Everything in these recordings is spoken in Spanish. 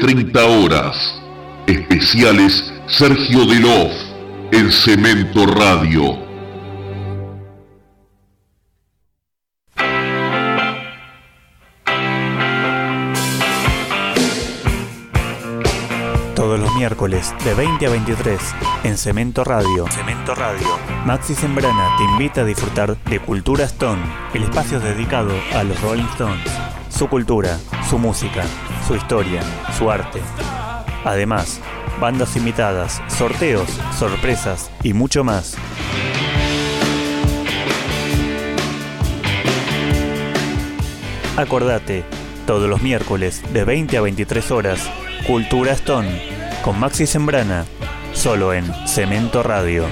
30 horas. Especiales Sergio Delof, El Cemento Radio. Todos los miércoles de 20 a 23 en Cemento Radio. Cemento Radio. Maxi Sembrana te invita a disfrutar de Cultura Stone, el espacio dedicado a los Rolling Stones, su cultura, su música, su historia, su arte. Además, bandas invitadas, sorteos, sorpresas y mucho más. Acordate, todos los miércoles de 20 a 23 horas, Cultura Stone, con Maxi Sembrana, solo en Cemento Radio.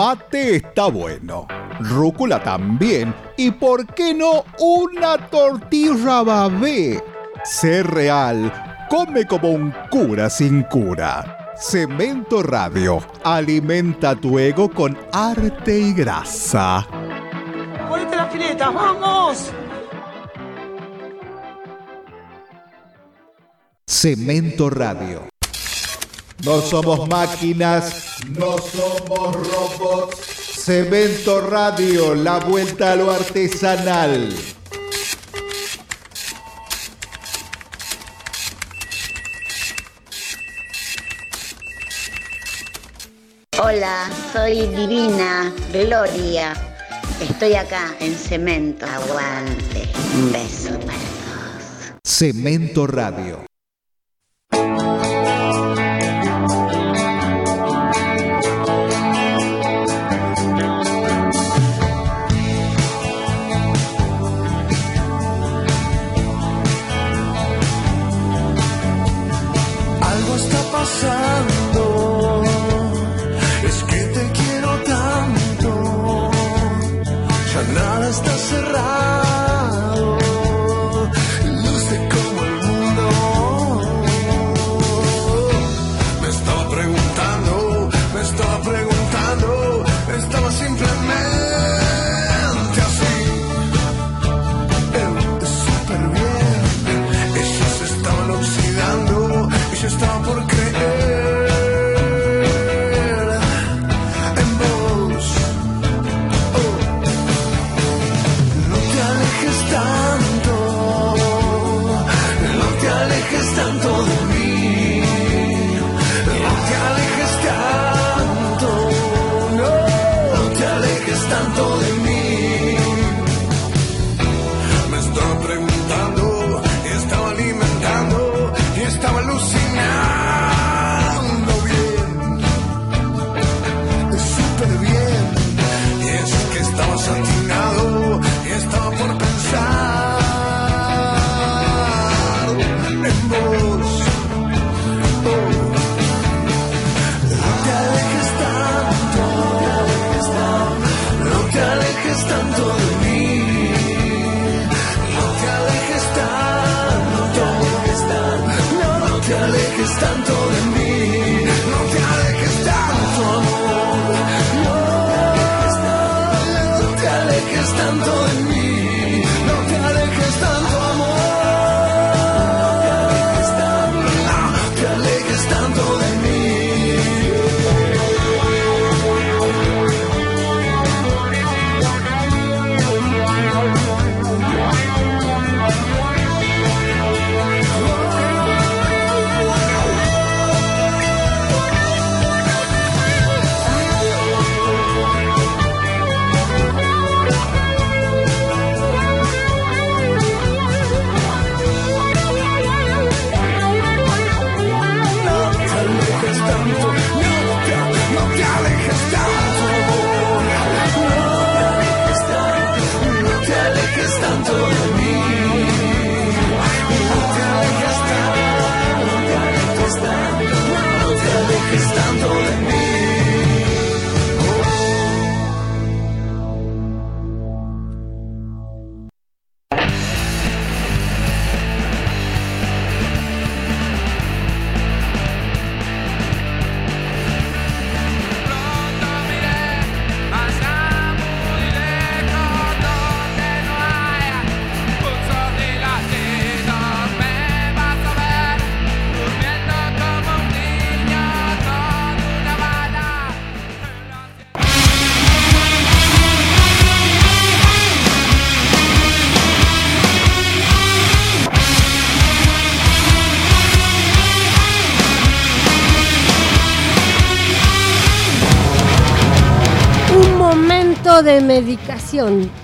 Tomate está bueno, rúcula también, y por qué no una tortilla babé. Sé real, come como un cura sin cura. Cemento Radio, alimenta tu ego con arte y grasa. ¡Ponete las filetas, vamos! Cemento Radio. No somos máquinas, no somos robots. Cemento Radio, la vuelta a lo artesanal. Hola, soy Divina Gloria. Estoy acá en Cemento. Aguante. Un beso para todos. Cemento Radio.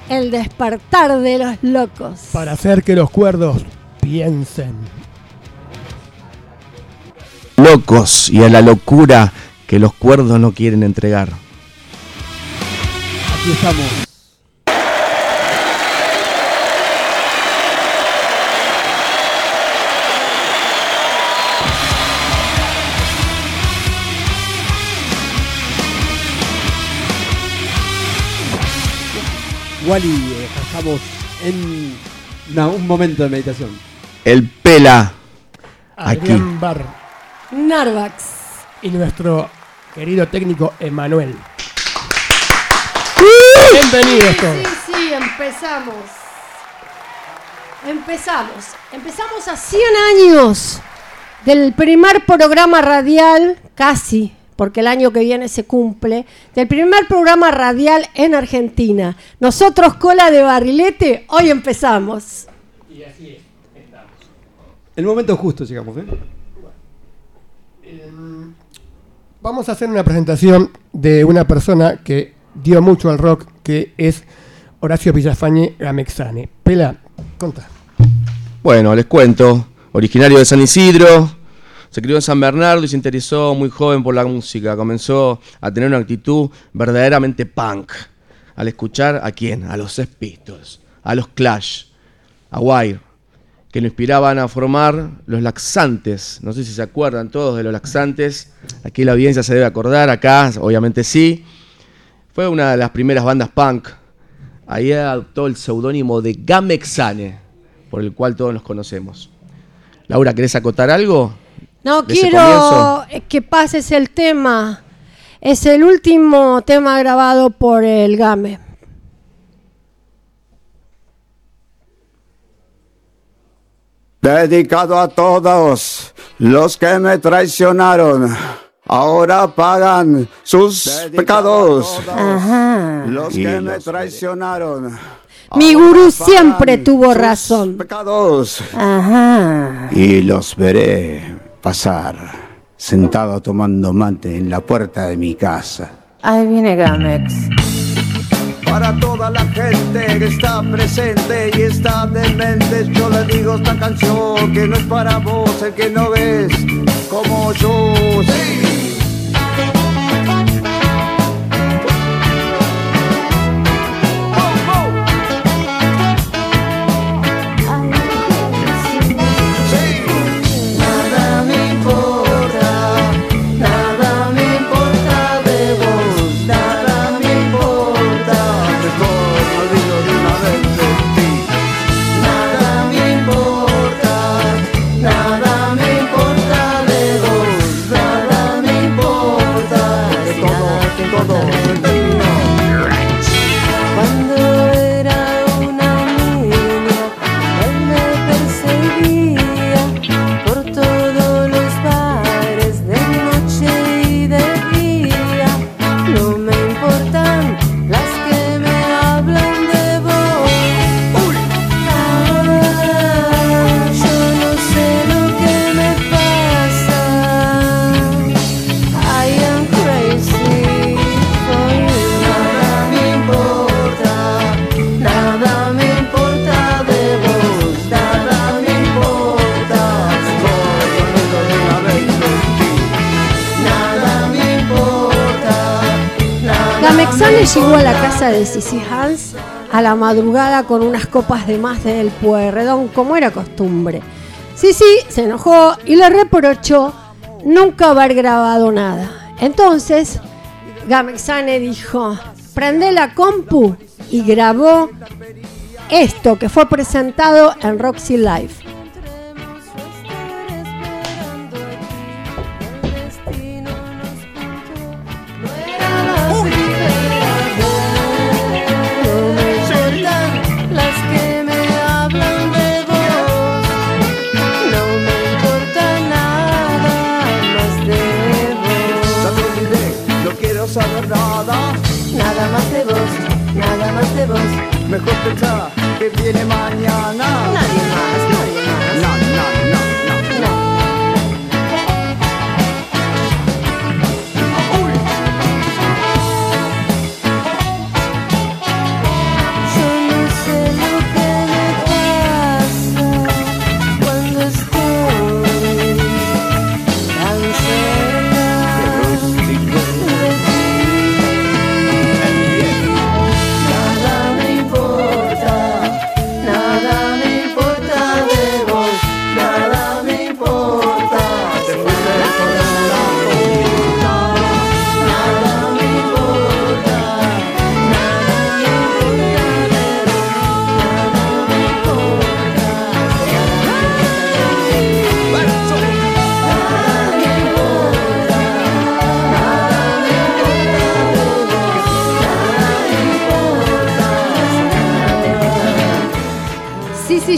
El despertar de los locos. Para hacer que los cuerdos piensen. Locos y a la locura que los cuerdos no quieren entregar. Aquí estamos. Wally, eh, estamos en una- un momento de meditación. El pela. Aquí. Adrián Bar Narvax. y nuestro querido técnico Emanuel. Bienvenidos Sí, todos. sí, sí, empezamos. Empezamos. Empezamos a 100 años del primer programa radial, casi, porque el año que viene se cumple, del primer programa radial en Argentina. Nosotros, Cola de Barrilete, hoy empezamos. El momento justo llegamos, ¿eh? Vamos a hacer una presentación de una persona que dio mucho al rock, que es Horacio Villafañe Gamexane. Pela, contá. Bueno, les cuento. Originario de San Isidro, se crió en San Bernardo y se interesó muy joven por la música. Comenzó a tener una actitud verdaderamente punk. Al escuchar a quién? A los Sex a los Clash, a Wire, que lo inspiraban a formar los laxantes. No sé si se acuerdan todos de los laxantes. Aquí la audiencia se debe acordar, acá obviamente sí. Fue una de las primeras bandas punk. Ahí adoptó el seudónimo de Gamexane, por el cual todos nos conocemos. Laura, ¿querés acotar algo? No quiero eh, que pases el tema. Es el último tema grabado por el Game. Dedicado a todos los que me traicionaron. Ahora pagan sus pecados. Los que me traicionaron. Mi gurú siempre tuvo sus razón. Pecados. Ajá. Y los veré pasar sentado tomando mate en la puerta de mi casa. Ahí viene Gamex. Para toda la gente que está presente y está demente, yo le digo esta canción que no es para vos, el que no ves como yo. Sí. Madrugada con unas copas de más del Pueyrredón, como era costumbre. Sissy se enojó y le reprochó nunca haber grabado nada. Entonces, Gamexane dijo, prende la compu y grabó esto que fue presentado en Roxy Live.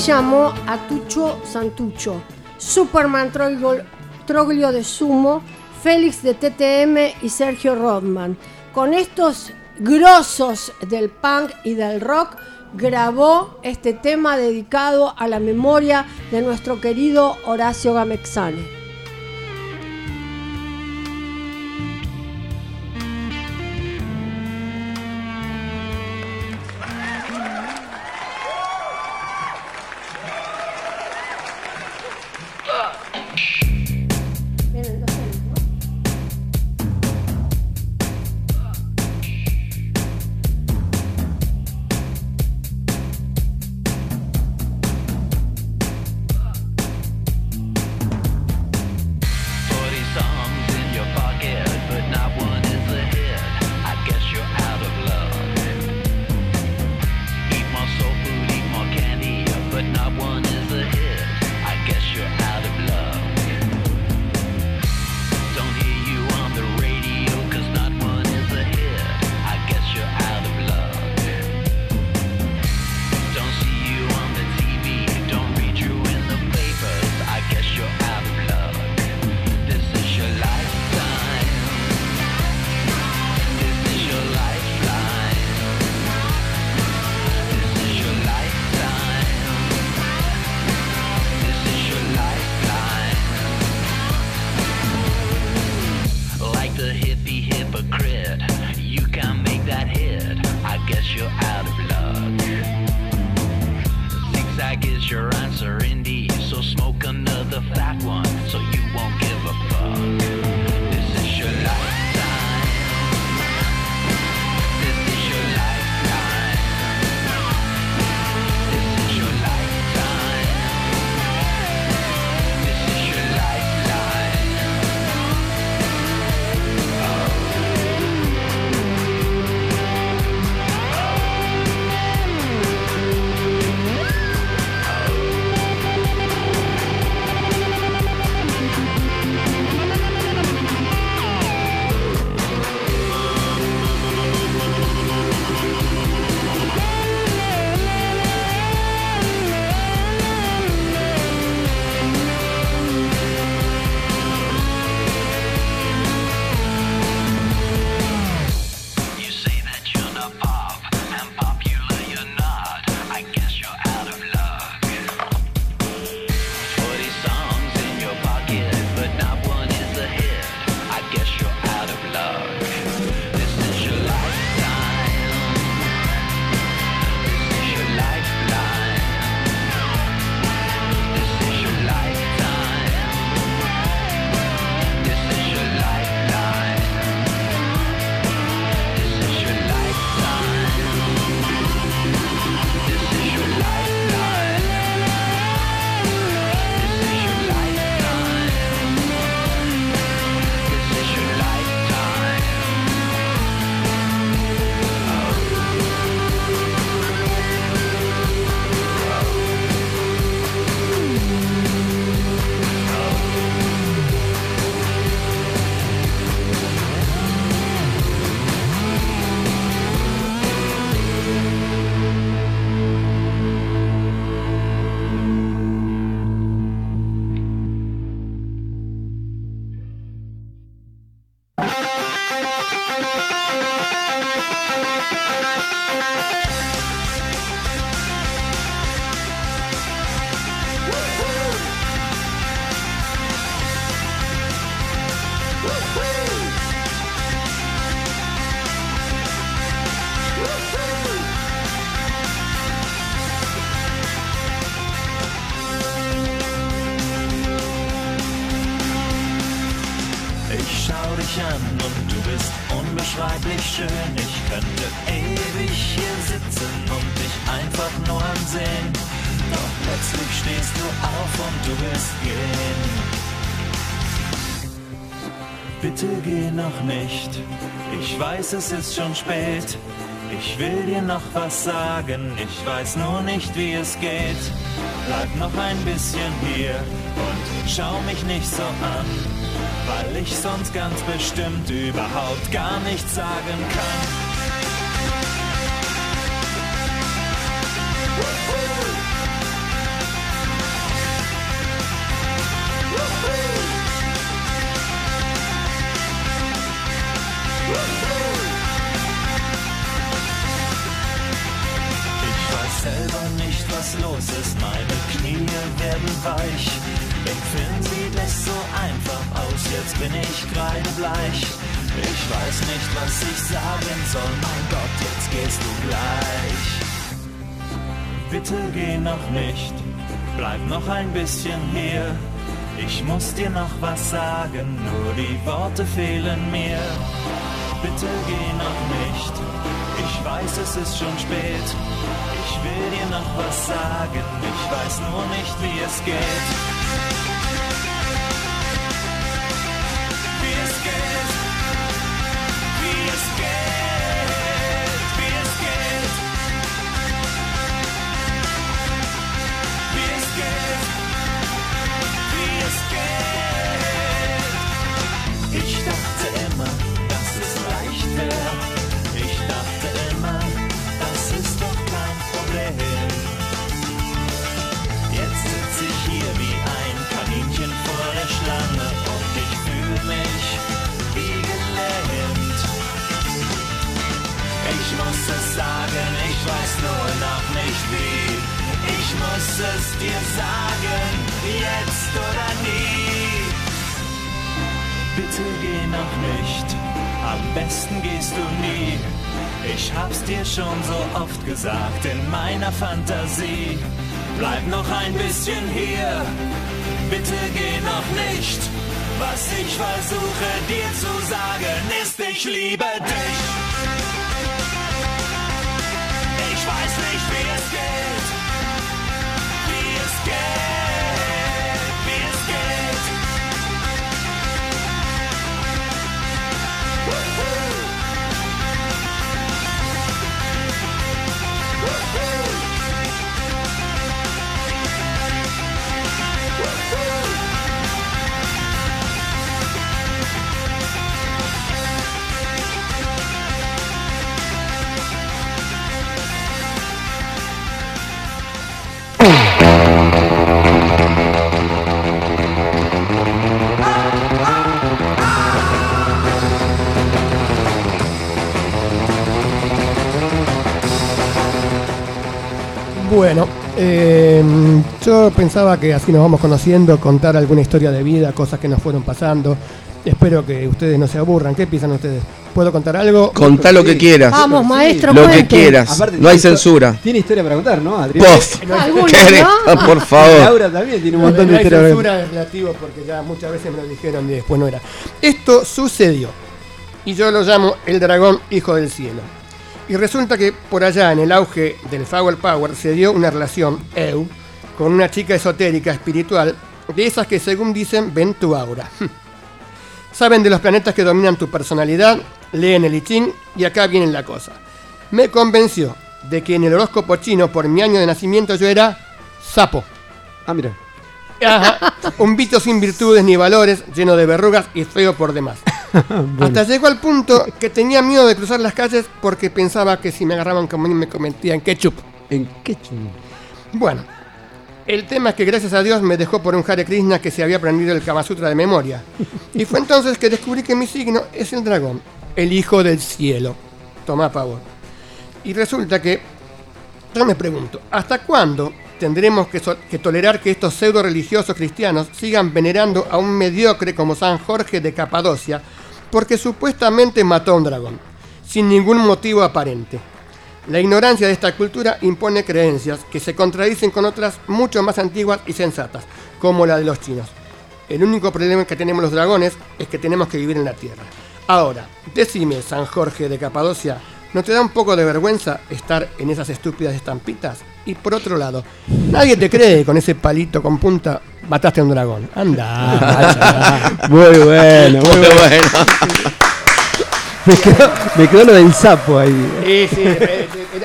se llamó Atucho Santucho, Superman Troglio de Sumo, Félix de TTM y Sergio Rodman. Con estos grosos del punk y del rock, grabó este tema dedicado a la memoria de nuestro querido Horacio Gamexane. weiß, es ist schon spät. Ich will dir noch was sagen, ich weiß nur nicht, wie es geht. Bleib noch ein bisschen hier und schau mich nicht so an, weil ich sonst ganz bestimmt überhaupt gar nichts sagen kann. Ein bisschen hier. Ich muss dir noch was sagen, nur die Worte fehlen mir. Bitte geh noch nicht, ich weiß, es ist schon spät. Ich will dir noch was sagen, ich weiß nur nicht, wie es geht. Gesagt in meiner Fantasie. Bleib noch ein bisschen hier, bitte geh noch nicht. Was ich versuche dir zu sagen ist, ich liebe dich. Eh, yo pensaba que así nos vamos conociendo, contar alguna historia de vida, cosas que nos fueron pasando. Espero que ustedes no se aburran. ¿Qué piensan ustedes? ¿Puedo contar algo? Contá lo que quieras. Vamos, maestro, Lo que quieras. Aparte, no hay censura. Tiene historia para contar, ¿no, Adrián? Pof. ¿no? Ah, Por favor. Laura también tiene un No, montón no de hay historia para censura es relativo porque ya muchas veces me lo dijeron y después no era. Esto sucedió. Y yo lo llamo el dragón hijo del cielo. Y resulta que por allá en el auge del Flower Power se dio una relación, EU, con una chica esotérica espiritual, de esas que según dicen ven tu aura. Saben de los planetas que dominan tu personalidad, leen el I Ching y acá viene la cosa. Me convenció de que en el horóscopo chino por mi año de nacimiento yo era sapo. Ah, mira. Ajá, un bicho sin virtudes ni valores, lleno de verrugas y feo por demás. Hasta llegó al punto que tenía miedo de cruzar las calles porque pensaba que si me agarraban como me cometían ketchup. ¿En ketchup? Bueno, el tema es que gracias a Dios me dejó por un Hare Krishna que se había aprendido el Kama Sutra de memoria. Y fue entonces que descubrí que mi signo es el dragón, el hijo del cielo. Toma pavo. Y resulta que yo me pregunto, ¿hasta cuándo tendremos que, tolerar que estos pseudo religiosos cristianos sigan venerando a un mediocre como San Jorge de Capadocia porque supuestamente mató a un dragón, sin ningún motivo aparente? La ignorancia de esta cultura impone creencias que se contradicen con otras mucho más antiguas y sensatas, como la de los chinos. El único problema que tenemos los dragones es que tenemos que vivir en la tierra. Ahora, decime, San Jorge de Capadocia, ¿no te da un poco de vergüenza estar en esas estúpidas estampitas? Y por otro lado, nadie te cree que con ese palito con punta mataste a un dragón. Anda, macha. Muy bueno, muy Muy bueno. bueno. Me quedó, me quedó lo del sapo ahí. Sí, sí,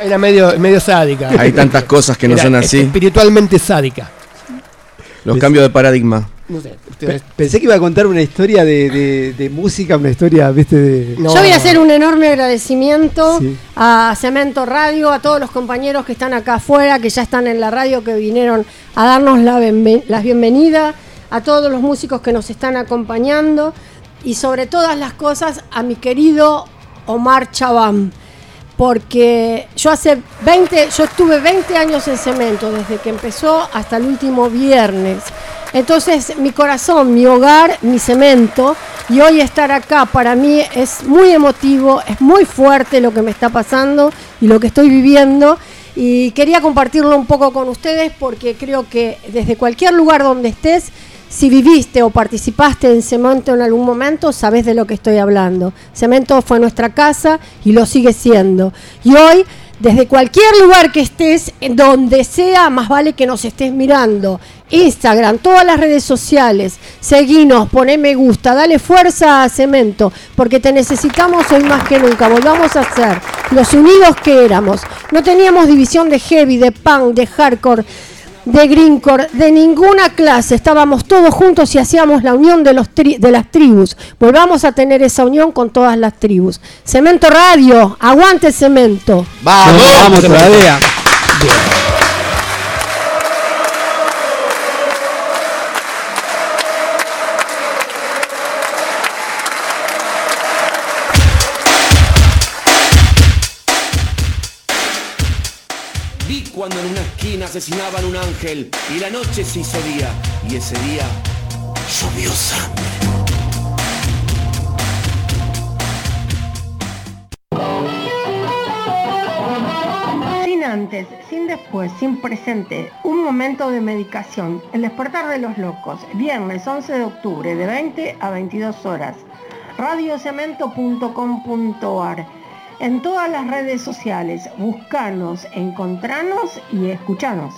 era medio, medio sádica. Hay tantas cosas que no Era son así. Espiritualmente sádica. Los cambios de paradigma. No sé, Pe- ustedes. Pensé que iba a contar una historia de, de- de música, una historia, viste, de... No. Yo voy a hacer un enorme agradecimiento Sí. a Cemento Radio, a todos los compañeros que están acá afuera, que ya están en la radio, que vinieron a darnos la, benve- las bienvenidas, a todos los músicos que nos están acompañando y sobre todas las cosas a mi querido Omar Chabam. porque yo hace 20, yo estuve 20 años en cemento, desde que empezó hasta el último viernes. Entonces mi corazón, mi hogar, mi cemento, y hoy estar acá para mí es muy emotivo, es muy fuerte lo que me está pasando y lo que estoy viviendo. Y quería compartirlo un poco con ustedes porque creo que desde cualquier lugar donde estés, si viviste o participaste en Cemento en algún momento, sabes de lo que estoy hablando. Cemento fue nuestra casa y lo sigue siendo. Y hoy, desde cualquier lugar que estés, donde sea, más vale que nos estés mirando. Instagram, todas las redes sociales, seguinos, poné me gusta, dale fuerza a Cemento, porque te necesitamos hoy más que nunca. Volvamos a ser los unidos que éramos. No teníamos división de heavy, de punk, de hardcore de Greencore, de ninguna clase, estábamos todos juntos y hacíamos la unión de, los tri- de las tribus. Volvamos a tener esa unión con todas las tribus. Cemento Radio, aguante Cemento. Vamos, Vamos todavía. Vi cuando en una asesinaban un ángel y la noche se hizo día y ese día llovió sangre. Sin antes, sin después, sin presente, un momento de medicación. El despertar de los locos, viernes 11 de octubre de 20 a 22 horas. radiocemento.com.ar En todas las redes sociales, buscanos, encontranos y escuchanos.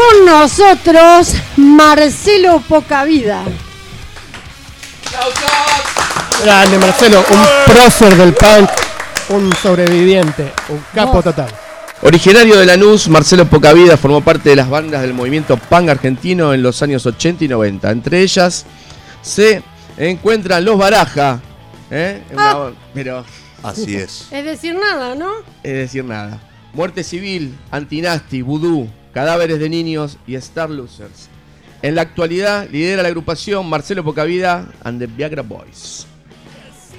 Con nosotros, Marcelo Pocavida. ¡Chau, chau! Grande Marcelo, un prócer del punk, un sobreviviente, un capo total. Originario de Lanús, Marcelo Pocavida formó parte de las bandas del movimiento punk argentino en los años 80 y 90. Entre ellas se encuentran Los Baraja. ¿eh? Una- Pero Así es. Es decir, nada, ¿no? es decir nada. Muerte Civil, Antinasti, Voodoo, Cadáveres de Niños y Star Losers. En la actualidad lidera la agrupación Marcelo Pocavida and the Viagra Boys.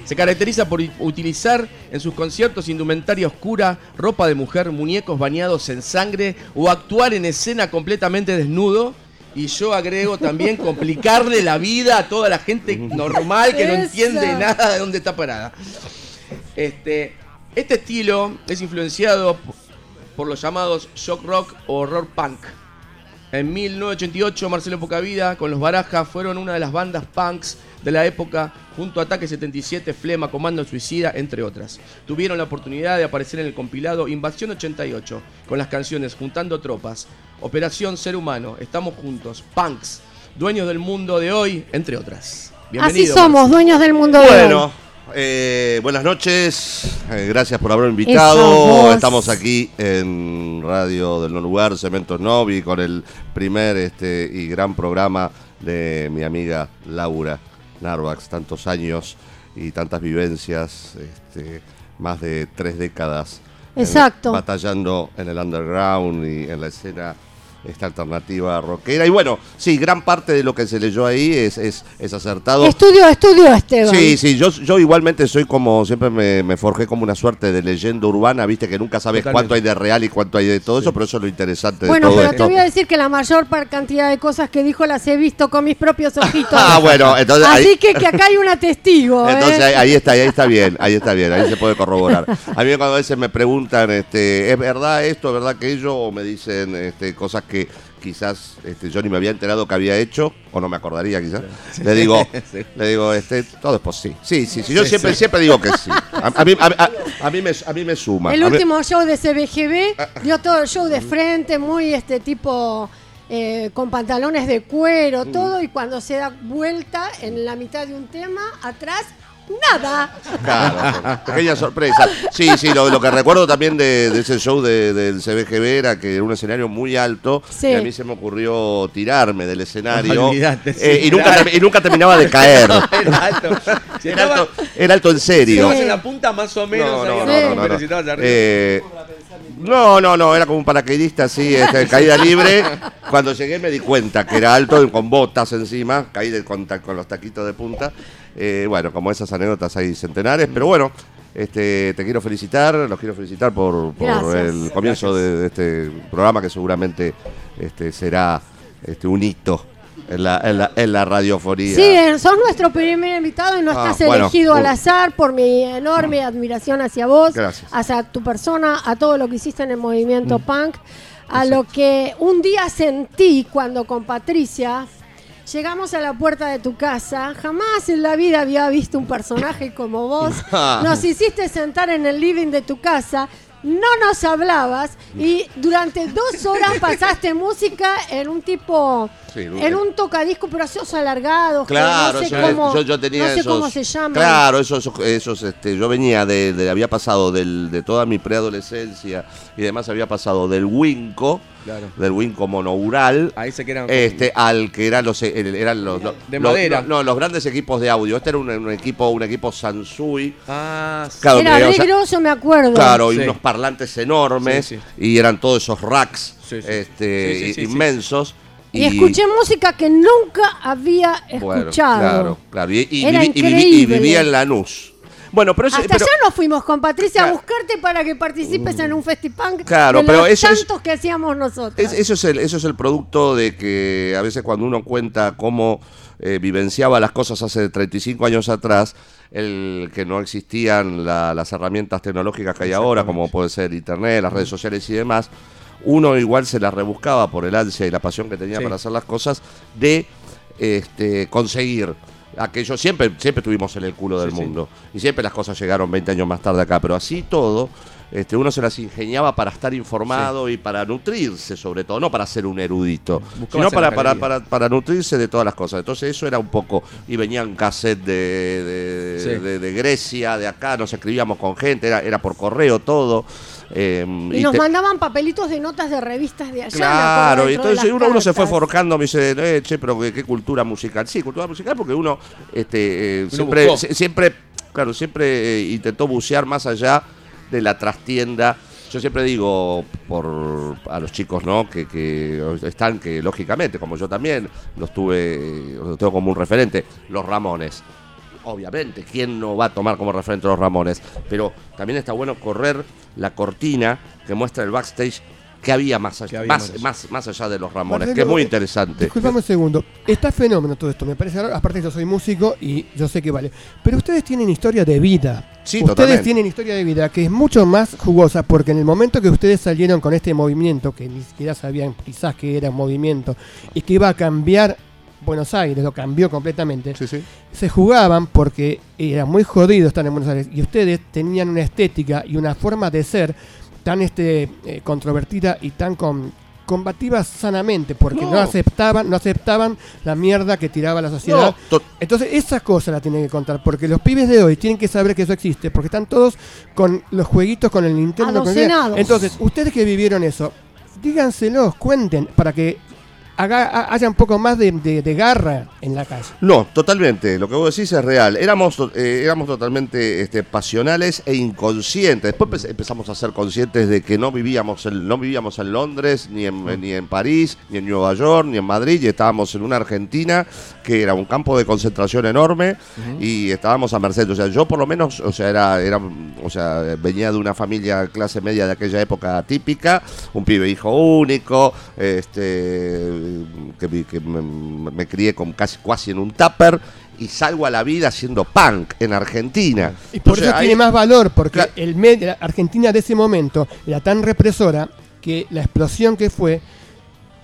Se caracteriza por utilizar en sus conciertos indumentaria oscura, ropa de mujer, muñecos bañados en sangre o actuar en escena completamente desnudo. Y yo agrego también complicarle la vida a toda la gente normal que no entiende nada de dónde está parada. Este, este estilo es influenciado por los llamados shock rock o horror punk. En 1988, Marcelo Pocavida con los Barajas fueron una de las bandas punks de la época, junto a Ataque 77, Flema, Comando Suicida, entre otras. Tuvieron la oportunidad de aparecer en el compilado Invasión 88, con las canciones Juntando Tropas, Operación Ser Humano, Estamos Juntos, Punks, Dueños del Mundo de Hoy, entre otras. Así somos, dueños del mundo de hoy. Bueno, eh, buenas noches. eh, gracias por haberme invitado. Estamos aquí en Radio del No Lugar, Cementos Novi, con el primer este, y gran programa de mi amiga Laura Narvax. Tantos años y tantas vivencias, este, más de tres décadas. en- Exacto. batallando en el underground y en la escena esta alternativa rockera. Y bueno, sí, gran parte de lo que se leyó ahí es, es, es acertado. Estudio, estudio, Esteban. Sí, sí, yo, yo igualmente soy como, siempre me, me forjé como una suerte de leyenda urbana, viste que nunca sabes Totalmente. cuánto hay de real y cuánto hay de todo eso, pero eso es lo interesante Bueno, de todo pero te voy a decir que la mayor par- cantidad de cosas que dijo las he visto con mis propios ojitos. Ah, bueno, entonces Así ahí- que, que acá hay una testigo. ¿eh? Entonces ahí, ahí está, ahí está bien, ahí está bien, ahí se puede corroborar. A mí cuando a veces me preguntan, este, ¿es verdad esto, es verdad aquello? O me dicen este, cosas que quizás este, yo ni me había enterado que había hecho, o no me acordaría quizás. Le digo, Sí. le digo, este, todo es posible. Sí, sí, sí, yo Sí, siempre, sí. siempre digo que sí. A, a mí, a, a- a mí me, a mí me suma. El A mí- último show de Ah, CBGB dio todo el show de frente, muy este tipo eh, con pantalones de cuero, Mm. todo, y cuando se da vuelta en la mitad de un tema, atrás, nada. Claro, pequeña sorpresa. Sí, sí, lo, lo que recuerdo también de, de ese show de- del CBGB era que era un escenario muy alto Sí. y a mí se me ocurrió tirarme del escenario sí, eh, y, nunca, y nunca terminaba de caer. Era alto. Si Era estaba- alto, era alto en serio. estabas en la punta más o menos. No, no, ahí, no, no, no, si. Eh, no, no, no, era como un paracaidista así, este, caída libre. Cuando llegué me di cuenta que era alto, con botas encima, caí de, con, con los taquitos de punta. Eh, bueno, como esas anécdotas hay centenares, pero bueno, este, te quiero felicitar, los quiero felicitar por, el comienzo de, de este programa que seguramente este, será este, un hito en la, en la, en la radiofonía. Sí, eh, sos nuestro primer invitado y no Ah, estás bueno, elegido al uh. azar por mi enorme admiración hacia vos, Gracias. hacia tu persona, a todo lo que hiciste en el movimiento Mm. punk, a lo que un día sentí cuando con Patricia llegamos a la puerta de tu casa. Jamás en la vida había visto un personaje como vos. Nos hiciste sentar en el living de tu casa. No nos hablabas y durante dos horas pasaste música en un tipo, Sí, en un tocadisco, pero esos alargados, que Claro, no sé, eso es. cómo, yo, yo tenía no sé esos, cómo se llaman. Claro, esos, esos, esos, este, yo venía de, de- había pasado del, de toda mi preadolescencia y demás había pasado del Winco, Claro. del Winco monoural, Ahí se quedan. este, al que eran los, eran los, los- De los- madera. no, no, los grandes equipos de audio. Este era un, un equipo, un equipo Sansui. Ah, sí. Claro, Era re grosso, me acuerdo. Claro, y Sí. unos parlantes enormes Sí, sí. y eran todos esos racks Sí, sí. este, Sí, sí, sí, sí. inmensos. Y, escuché música que nunca había Bueno, escuchado. claro, claro. Y, y Era viví- y vivía en Lanús. Bueno, pero, Hasta pero- allá nos fuimos con Patricia a buscarte para que participes en un festipunk Claro, de pero los eso es- tantos que hacíamos nosotros. Es- eso, es el, eso es el producto de que a veces cuando uno cuenta cómo eh, vivenciaba las cosas hace 35 años atrás, el que no existían la- las herramientas tecnológicas que hay ahora, como puede ser Internet, las redes sociales y demás, uno igual se las rebuscaba por el ansia y la pasión que tenía Sí. para hacer las cosas de este, conseguir aquello. Siempre, siempre estuvimos en el culo del Sí, sí. mundo y siempre las cosas llegaron 20 años más tarde acá, pero así todo este, uno se las ingeniaba para estar informado y para nutrirse, sobre todo, no para ser un erudito, sino para, para, para, para nutrirse de todas las cosas. Entonces eso era un poco, y venía un cassette de, de, de- de Grecia, de acá, nos escribíamos con gente, era, era por correo todo. Eh, Y nos te- mandaban papelitos de notas de revistas de allá. Claro, y entonces uno, uno se fue cartas. forjando, me dice, eh, che, pero qué, qué cultura musical. Sí, cultura musical porque uno, este, eh, Uno siempre, siempre, claro, siempre eh, intentó bucear más allá de la trastienda. Yo siempre digo por a los chicos, ¿no? Que, que están, que lógicamente, como yo también, los tuve, los tengo como un referente, los Ramones. Obviamente, ¿quién no va a tomar como referente a los Ramones? Pero también está bueno correr la cortina que muestra el backstage que había más allá, había más, más más, más allá de los Ramones, Marcelo, que es muy interesante. Disculpame un segundo. Está fenómeno todo esto, me parece. raro. Aparte, yo soy músico y yo sé que vale. Pero ustedes tienen historia de vida. Sí, ustedes totalmente. tienen historia de vida que es mucho más jugosa porque en el momento que ustedes salieron con este movimiento, que ni siquiera sabían quizás que era un movimiento y que iba a cambiar Buenos Aires, lo cambió completamente, se jugaban porque era muy jodido estar en Buenos Aires y ustedes tenían una estética y una forma de ser tan este eh, controvertida y tan con- combativa sanamente porque no. No. aceptaban no aceptaban la mierda que tiraba la sociedad No, entonces esa cosa la tienen que contar porque los pibes de hoy tienen que saber que eso existe porque están todos con los jueguitos con el Nintendo con el- Adocenados. entonces ustedes que vivieron eso díganselos cuenten para que haga- ha- haya un poco más de, de- de garra en la calle No, totalmente. Lo que vos decís es real. Éramos, eh, éramos totalmente este, pasionales e inconscientes. Después empe- empezamos a ser conscientes de que no vivíamos en, no vivíamos en Londres, ni en, ni en París, ni en Nueva York, ni en Madrid. Y estábamos en una Argentina que era un campo de concentración enorme y estábamos a merced. O sea, yo por lo menos, o sea, era, era, o sea, venía de una familia clase media de aquella época típica, un pibe hijo único, este, que, me, me crié con casi, casi en un tupper y salgo a la vida haciendo punk en Argentina. y por Entonces, eso ahí- tiene más valor porque el medio, la Argentina de ese momento era tan represora que la explosión que fue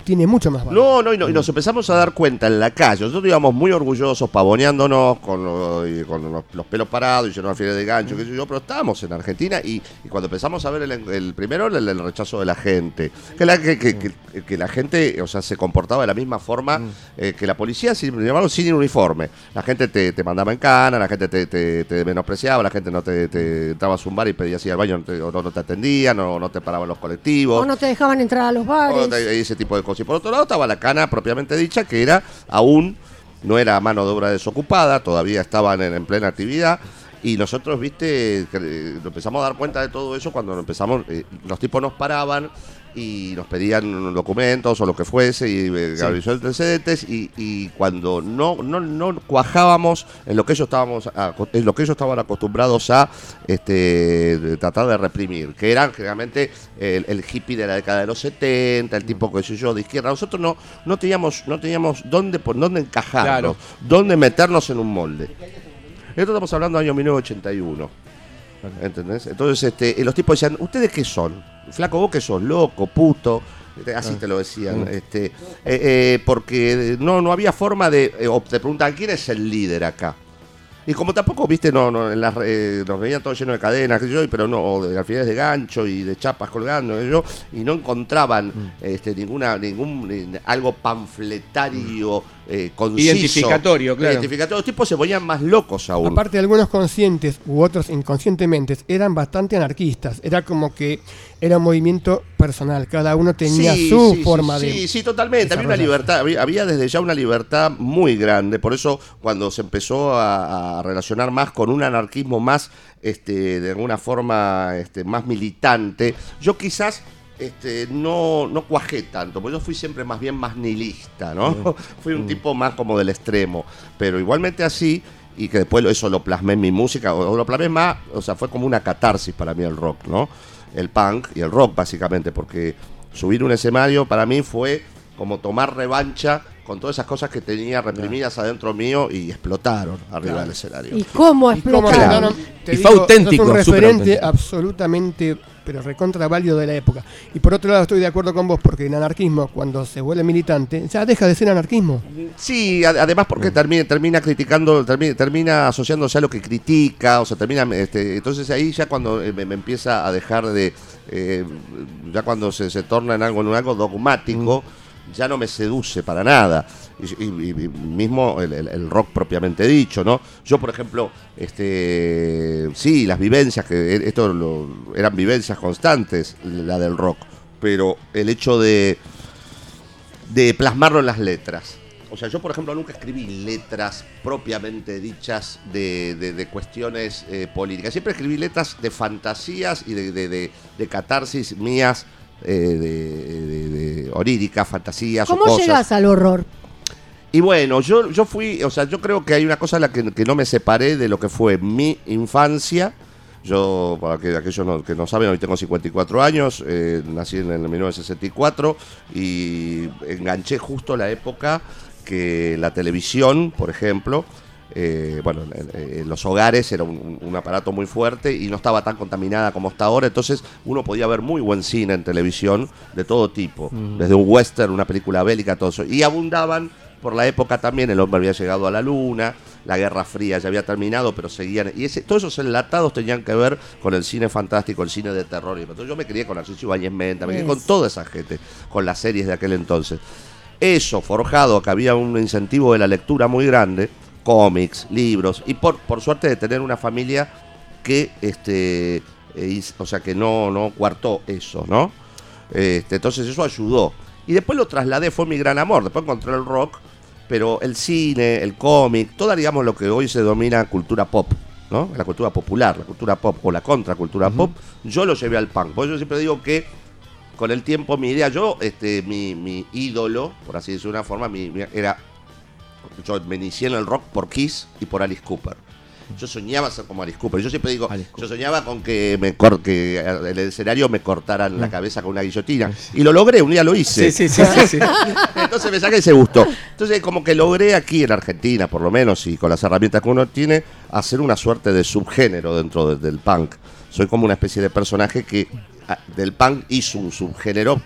tiene mucho más valor No, no y, no, y nos empezamos a dar cuenta en la calle. Nosotros íbamos muy orgullosos, pavoneándonos con, lo- y con los, los pelos parados y llenos de alfileres de gancho, qué sé yo, pero estábamos en Argentina y, y cuando empezamos a ver el, el primero, el, el rechazo de la gente, que la, que, que- que- que la gente, o sea, se comportaba de la misma forma eh, que la policía, sin embargo, sin uniforme. La gente te, te mandaba en cana, la gente te, te- te menospreciaba, la gente no te, te entraba a zumbar y pedías ir al baño, no te- o no, no te atendían, o no te paraban los colectivos. O no te dejaban entrar a los bares. Otra- ese tipo de cosas. Y por otro lado estaba la cana propiamente dicha, que era aún, no era mano de obra desocupada, todavía estaban en, en plena actividad. Y nosotros, viste, que, eh, empezamos a dar cuenta de todo eso cuando empezamos, eh, los tipos nos paraban y nos pedían documentos o lo que fuese y eh, Sí. avisó antecedentes y, y cuando no, no, no cuajábamos en lo que ellos estábamos aco- en lo que ellos estaban acostumbrados a este tratar de reprimir que eran generalmente el, el hippie de la década de los 70 el tipo que sé yo de izquierda nosotros no no teníamos no teníamos dónde pon- dónde encajarnos Claro. dónde meternos en un molde esto estamos hablando del año 1981 ¿Entendés? Entonces, este, los tipos decían, ¿ustedes qué son? Flaco, vos qué sos, loco, puto. Este, Así Ah. te lo decían. Mm. Este, eh, eh, porque no, no había forma de. eh, o te preguntan, ¿quién es el líder acá? Y como tampoco, viste, no, no, en las, re- nos veían todo lleno de cadenas, qué sé yo, y- pero no, o de alfileres de gancho y de chapas colgando, yo, y no encontraban Mm. este, ninguna, ningún, ni- algo panfletario, eh, conciso. Identificatorio, claro. Identificatorio. Los tipos se ponían más locos aún. Aparte, algunos conscientes u otros inconscientemente eran bastante anarquistas. Era como que era un movimiento personal. Cada uno tenía Sí, su sí, forma sí, de. Sí, sí, totalmente. Había una libertad, había, había desde ya una libertad muy grande. Por eso, cuando se empezó a, a relacionar más con un anarquismo más, este, de alguna forma, este, más militante, yo quizás. Este, no, no cuajé tanto, porque yo fui siempre más bien más nihilista, ¿no? fui un tipo más como del extremo, pero igualmente así, y que después eso lo plasmé en mi música, o lo plasmé más, o sea, fue como una catarsis para mí el rock, ¿no? El punk y el rock básicamente, porque subir un escenario para mí fue como tomar revancha con todas esas cosas que tenía reprimidas adentro mío y explotaron arriba del escenario. ¿Y cómo Y cómo explotaron? Y fue digo, auténtico, sos un referente auténtico. absolutamente, pero recontra válido de la época. Y por otro lado estoy de acuerdo con vos, porque en anarquismo, cuando se vuelve militante, ya deja de ser anarquismo. Sí, ad- además porque termina, termina criticando, termina, termina asociándose a lo que critica, o sea, termina, este, entonces ahí ya cuando eh, me, me empieza a dejar de, eh, ya cuando se, se torna en algo, en algo dogmático, ya no me seduce para nada. Y, y- mismo el, el- el rock propiamente dicho, ¿no? Yo, por ejemplo, este, sí, las vivencias, que e- esto lo- eran vivencias constantes, la del rock, pero el hecho de, de plasmarlo en las letras. O sea, yo, por ejemplo, nunca escribí letras propiamente dichas de, de- de cuestiones eh, políticas. Siempre escribí letras de fantasías y de, de- catarsis mías, eh, de, oníricas, fantasías o ¿Cómo cosas. llegas al horror? Y bueno, yo, yo fui, o sea, yo creo que hay una cosa en la que, que no me separé de lo que fue mi infancia. Yo, para que aquellos no- que no saben, hoy tengo 54 años, eh, nací en el 1964 y enganché justo la época que la televisión, por ejemplo, eh, bueno, en, en los hogares era un, un aparato muy fuerte y no estaba tan contaminada como está ahora, entonces uno podía ver muy buen cine en televisión de todo tipo, desde un western, una película bélica, todo eso. Y abundaban por la época también, el hombre había llegado a la luna, la Guerra Fría ya había terminado, pero seguían. Y ese, todos esos enlatados tenían que ver con el cine fantástico, el cine de terror. y Entonces yo me crié con Narciso Ibáñez Menta, me crié con toda esa gente, con las series de aquel entonces. Eso, forjado, que había un incentivo de la lectura muy grande, cómics, libros, y por, por suerte de tener una familia que, este, eh, o sea, que no, no cuartó eso, ¿no? Este, entonces eso ayudó. Y después lo trasladé, fue mi gran amor. Después encontré el rock, pero el cine, el cómic, toda, digamos, lo que hoy se domina cultura pop, ¿no? La cultura popular, la cultura pop o la contracultura pop, yo lo llevé al punk. Por eso yo siempre digo que con el tiempo mi idea, yo, este, mi, mi ídolo, por así decirlo de una forma, mi- mi- era. Yo me inicié en el rock por Kiss y por Alice Cooper. Yo soñaba ser como Alice Cooper. Yo siempre digo, yo soñaba con que me cor- que en el escenario me cortaran la cabeza con una guillotina. Y lo logré, un día lo hice. Sí, sí, sí, sí, sí. Entonces me saqué ese gusto. Entonces como que logré aquí en Argentina, por lo menos, y con las herramientas que uno tiene, hacer una suerte de subgénero dentro de- del punk. Soy como una especie de personaje que ah, del punk hizo un subgénero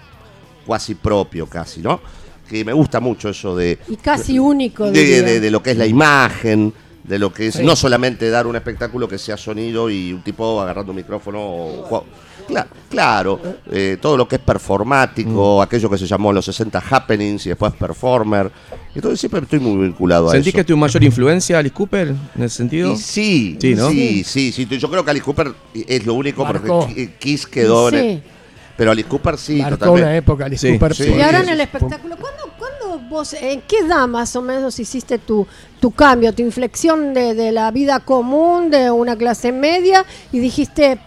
cuasi propio, casi, ¿no? Que me gusta mucho eso de, Y casi único. de, diría. de- de lo que es la imagen, de lo que es Sí. no solamente dar un espectáculo que sea sonido y un tipo agarrando un micrófono. o- o- cla- claro, eh, todo lo que es performático, Mm. aquello que se llamó en los 60 happenings y después performer. Entonces siempre estoy muy vinculado a ¿Sentís eso. que es tu mayor influencia, Alice Cooper, en ese sentido? Y sí, Sí, ¿no? sí, sí, sí. Yo creo que Alice Cooper es lo único Marcó. porque Kiss quedó en el- Sí. Pero Alice Cooper sí, Marcó totalmente. una época, Alice Sí, Cooper. sí. Y ahora en el espectáculo, ¿cuándo, cuándo vos, en qué edad más o menos hiciste tu, tu cambio, tu inflexión de, de la vida común, de una clase media, y dijiste,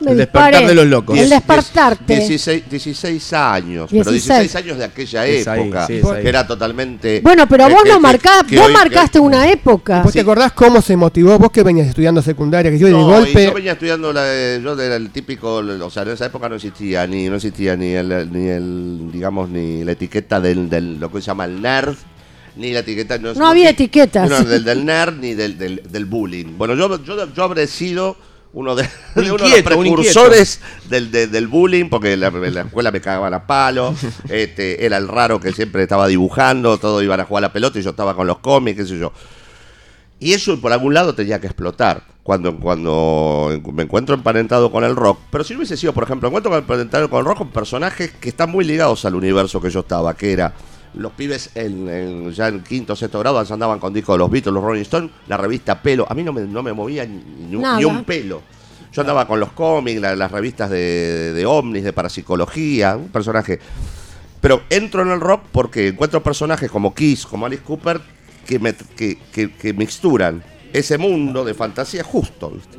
El despertar disparé. de los locos. El despertarte. 16, 16 años, pero 16. 16 años de aquella ahí, época, sí, ahí. que era totalmente... Bueno, pero vos no marcás, que vos hoy- marcaste una época. ¿Vos te acordás cómo se motivó? Vos que venías estudiando secundaria, que yo de No, golpe. yo venía estudiando, la, de- yo era el típico, o sea, en esa época no existía ni no existía ni el, ni el digamos, ni la etiqueta del, del- lo que se llama el nerd, ni la etiqueta... No había etiquetas. No, del, del nerd ni del, del, del bullying. Bueno, yo, yo, yo habré sido uno de, Un de uno de los un precursores del, de- del bullying, porque en la, la escuela me cagaban a palo, este, era el raro que siempre estaba dibujando, todos iban a jugar a la pelota y yo estaba con los cómics, qué sé yo. Y eso por algún lado tenía que explotar cuando, cuando me encuentro emparentado con el rock. Pero si no hubiese sido, por ejemplo, encuentro emparentado con el rock con personajes que están muy ligados al universo que yo estaba, que era los pibes en, en- ya en quinto o sexto grado andaban con discos de los Beatles, los Rolling Stones, la revista Pelo. A mí no me, no me movía ni, ni un- Nada. ni un pelo. Yo andaba con los cómics, la- las revistas de, de, de ovnis, de parapsicología, un personaje. Pero entro en el rock porque encuentro personajes como Kiss, como Alice Cooper, que, me, que, que- que mixturan ese mundo de fantasía justo. ¿viste?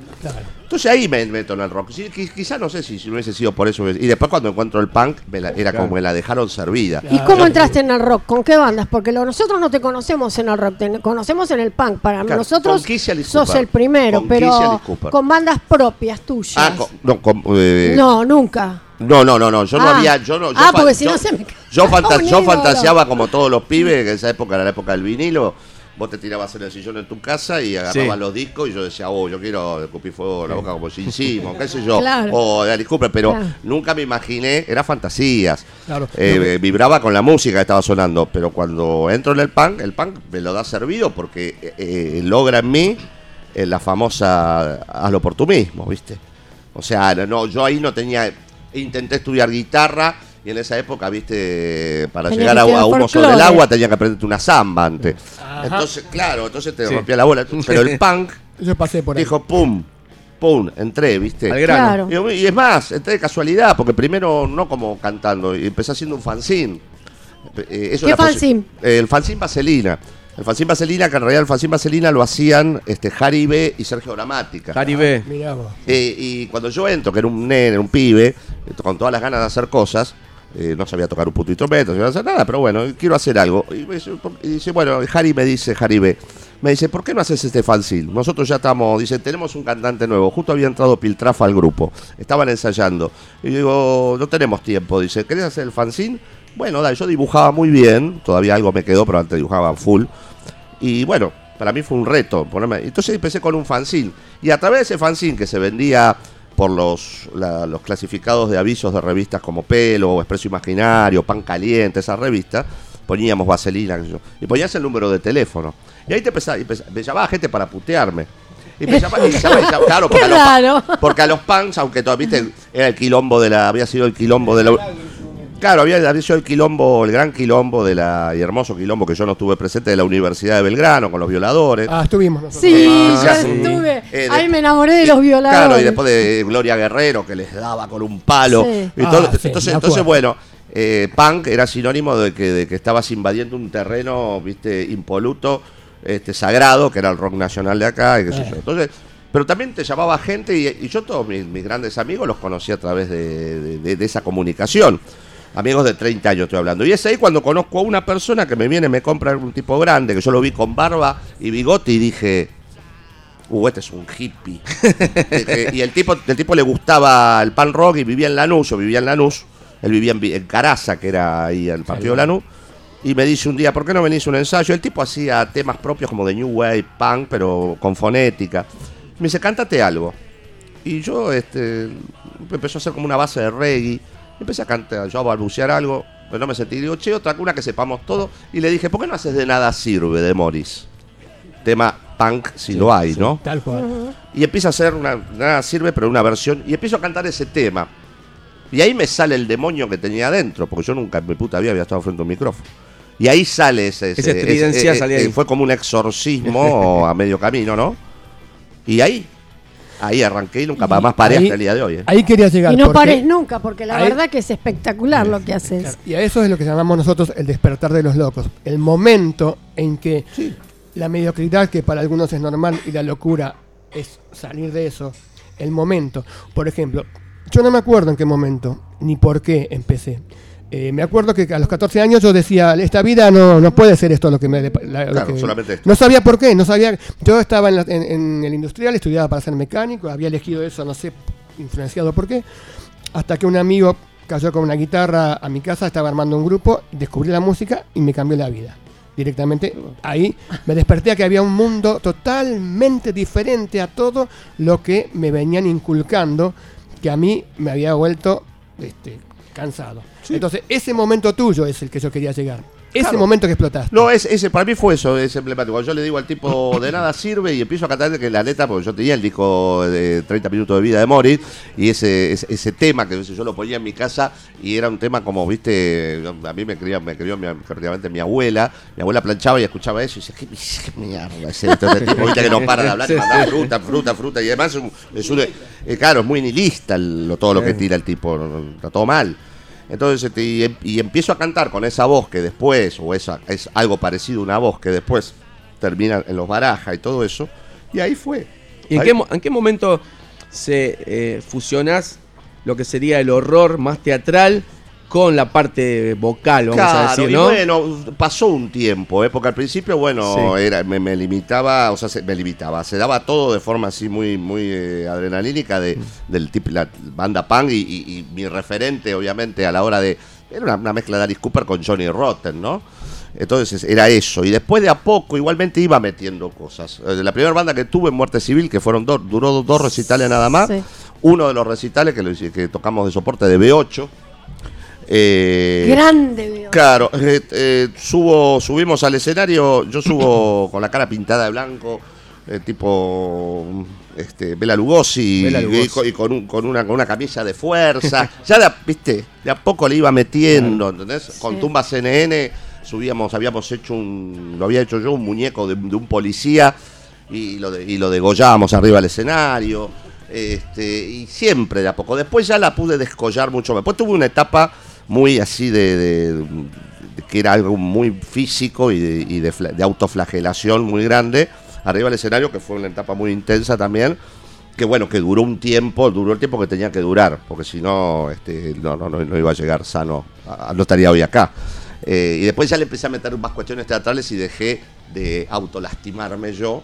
Entonces ahí me meto en el rock. Qui- quizá no sé si, si no hubiese sido por eso. Y después cuando encuentro el punk, me la- era como me la dejaron servida. ¿Y cómo entraste en el rock? ¿Con qué bandas? Porque lo- nosotros no te conocemos en el rock, te conocemos en el punk. Para Claro, nosotros sos el primero, Con pero con bandas propias tuyas. Ah, con- no, con- eh, no, nunca. No, no, no, no, yo no Ah. había, yo no, yo Ah, porque si yo- no se me yo, fanta- yo fantaseaba como todos los pibes, que en esa época era la época del vinilo, vos te tirabas en el sillón en tu casa y agarrabas Sí. los discos y yo decía, oh, yo quiero escupir fuego en la boca como Gene Simmons, qué sé yo, Claro. o de Alice Cooper, pero Claro. nunca me imaginé, era fantasías. Claro. Eh, vibraba con la música que estaba sonando, pero cuando entro en el punk, el punk me lo da servido porque eh, eh, logra en mí eh, la famosa hazlo por tú mismo, ¿viste? O sea, no, yo ahí no tenía, intenté estudiar guitarra Y en esa época, viste, para Tenía llegar a, a oso folclore. del agua tenía que aprenderte una samba antes. Ajá. Entonces, claro, entonces te Sí. rompía la bola. Pero el punk Yo pasé por ahí. dijo, pum, pum, entré, viste. Al grano. Claro. Y, y es más, entré de casualidad, porque primero no como cantando, y empecé haciendo un fanzine. Eh, eso ¿Qué fanzine? Eh, el fanzine Vaselina. El fanzine Vaselina, que en realidad el fanzine Vaselina lo hacían este, Harry B y Sergio Gramática. Harry B. Mirá vos. Eh, y cuando yo entro, que era un nene, un pibe, eh, con todas las ganas de hacer cosas, eh, no sabía tocar un puto instrumento, no sabía hacer nada, pero bueno, quiero hacer algo. Y, dice, bueno, Harry me dice, Harry B, me dice, ¿por qué no haces este fanzine? Nosotros ya estamos, dice, tenemos un cantante nuevo, justo había entrado Piltrafa al grupo, estaban ensayando. Y digo, no tenemos tiempo, dice, ¿querés hacer el fanzine? Bueno, dale, yo dibujaba muy bien, todavía algo me quedó, pero antes dibujaba full. Y bueno, para mí fue un reto. Entonces empecé con un fanzine. Y a través de ese fanzine que se vendía por los, la- los clasificados de avisos de revistas como Pelo, o Expreso Imaginario, Pan Caliente, esas revistas, poníamos vaselina, y ponías el número de teléfono. Y ahí te empezaba, y empezaba- me llamaba gente para putearme. Y me llamaba, y llama- y llama- claro, porque a, los, Claro. porque a los punks, aunque viste, era el quilombo de la, había sido el quilombo de la, Claro, había, había sido el quilombo, el gran quilombo de la, y hermoso quilombo que yo no estuve presente de la Universidad de Belgrano con los violadores. Ah, estuvimos nosotros. Sí, Ah, yo sí. estuve. Eh, de- Ahí me enamoré de los violadores. Claro, y después de Gloria Guerrero que les daba con un palo. Sí. Y todo- Ah, entonces, entonces, bueno, eh, punk era sinónimo de que, de que estabas invadiendo un terreno, viste, impoluto, este, sagrado, que era el rock nacional de acá, y qué sé yo. Entonces, pero también te llamaba gente y, y yo todos mis, mis grandes amigos los conocí a través de, de- de- de esa comunicación. Amigos de 30 años estoy hablando. Y es ahí cuando conozco a una persona que me viene, me compra un tipo grande, que yo lo vi con barba y bigote y dije, uh, este es un hippie. Eh, eh, y el tipo, el tipo le gustaba el pan rock y vivía en Lanús, yo vivía en Lanús, él vivía en, en Caraza, que era ahí el partido de Lanús, y me dice un día, ¿por qué no venís a un ensayo? El tipo hacía temas propios como de New Wave, punk, pero con fonética. Me dice, cántate algo. Y yo este, empezó a hacer como una base de reggae. Empecé a cantar, yo a balbucear algo, pero no me sentí. Digo, che, otra una que sepamos todo. Y le dije, ¿por qué no haces de nada sirve de Morris? Tema punk si lo hay, ¿no? Tal cual. Y empiezo a hacer una, nada sirve, pero una versión. Y empiezo a cantar ese tema. Y ahí me sale el demonio que tenía adentro, porque yo nunca en mi puta vida había estado frente a un micrófono. Y ahí sale ese. Esa estridencia salía ahí. Fue como un exorcismo a medio camino, ¿no? Y ahí, ahí arranqué y nunca más paré ahí- hasta el día de hoy. ¿eh? Ahí quería llegar. Y no porque- pares nunca, porque la Ahí- verdad que es espectacular lo que haces. Y a eso es lo que llamamos nosotros el despertar de los locos. El momento en que la mediocridad, que para algunos es normal, y la locura es salir de eso. El momento. Por ejemplo, yo no me acuerdo en qué momento, ni por qué empecé. Eh, me acuerdo que a los 14 años yo decía, esta vida no, no puede ser esto lo que me... de- la- lo Claro, que-". solamente esto. No sabía por qué, no sabía... Yo estaba en, la- en- en el industrial, estudiaba para ser mecánico, había elegido eso, no sé, influenciado por qué, hasta que un amigo cayó con una guitarra a mi casa, estaba armando un grupo, descubrí la música y me cambió la vida. Directamente ahí me desperté a que había un mundo totalmente diferente a todo lo que me venían inculcando, que a mí me había vuelto este, cansado. Entonces, ese momento tuyo es el que yo quería llegar. Ese Claro. momento que explotaste. No, es, ese, para mí fue eso, es emblemático. Cuando yo le digo al tipo, de nada sirve, y empiezo a cantar que la letra, porque yo tenía el disco de 30 minutos de vida de Morris, y ese, ese, ese tema que yo lo ponía en mi casa, y era un tema como, viste, a mí me crió, me crió mi, prácticamente mi abuela, mi abuela planchaba y escuchaba eso, y decía, ¿qué, qué mierda es esto? Este tipo, viste, que no para de hablar, y mandar fruta, fruta, fruta, y además es un- es un- eh, claro, es muy nihilista el- todo lo que tira el tipo, está todo mal. Entonces, este, y, em- y empiezo a cantar con esa voz que después, o esa, es algo parecido a una voz que después termina en los barajas y todo eso, y ahí fue. ¿Y en Ahí- qué, en qué momento se eh, fusionás lo que sería el horror más teatral con la parte vocal, vamos a decir, y ¿no? bueno, pasó un tiempo, ¿eh? porque al principio, bueno, Sí. era, me, me limitaba, o sea, se, me limitaba, se daba todo de forma así muy, muy eh, adrenalínica de, del tipo, la banda punk y, y- y mi referente, obviamente, a la hora de, era una, una mezcla de Alice Cooper con Johnny Rotten, ¿no? Entonces era eso, y después de a poco igualmente iba metiendo cosas. Eh, La primera banda que tuve en Muerte Civil, que fueron dos, duró dos, dos recitales nada más, Sí. uno de los recitales que, lo que tocamos de soporte de B8, eh, Grande, veo. Claro, eh, eh, subo, subimos al escenario, yo subo con la cara pintada de blanco, eh, tipo, este, Bela Lugosi, Bela y- Lugosi. y con- y con, un- con una, con una camisa de fuerza. ya de, a- viste, de a poco le iba metiendo, ¿entendés? Con Tumba CNN subíamos, habíamos hecho un, lo había hecho yo, un muñeco de, de un policía y lo, de, y lo degollábamos arriba del escenario. Este, y siempre de a poco. Después ya la pude descollar mucho más. Después tuve una etapa muy así de, de- que era algo muy físico y, de, y de fla- de autoflagelación muy grande arriba del escenario, que fue una etapa muy intensa también. Que bueno, que duró un tiempo, duró el tiempo que tenía que durar, porque si no, este, no, no, no, iba a llegar sano, no estaría hoy acá. Eh, y después ya le empecé a meter más cuestiones teatrales y dejé de autolastimarme yo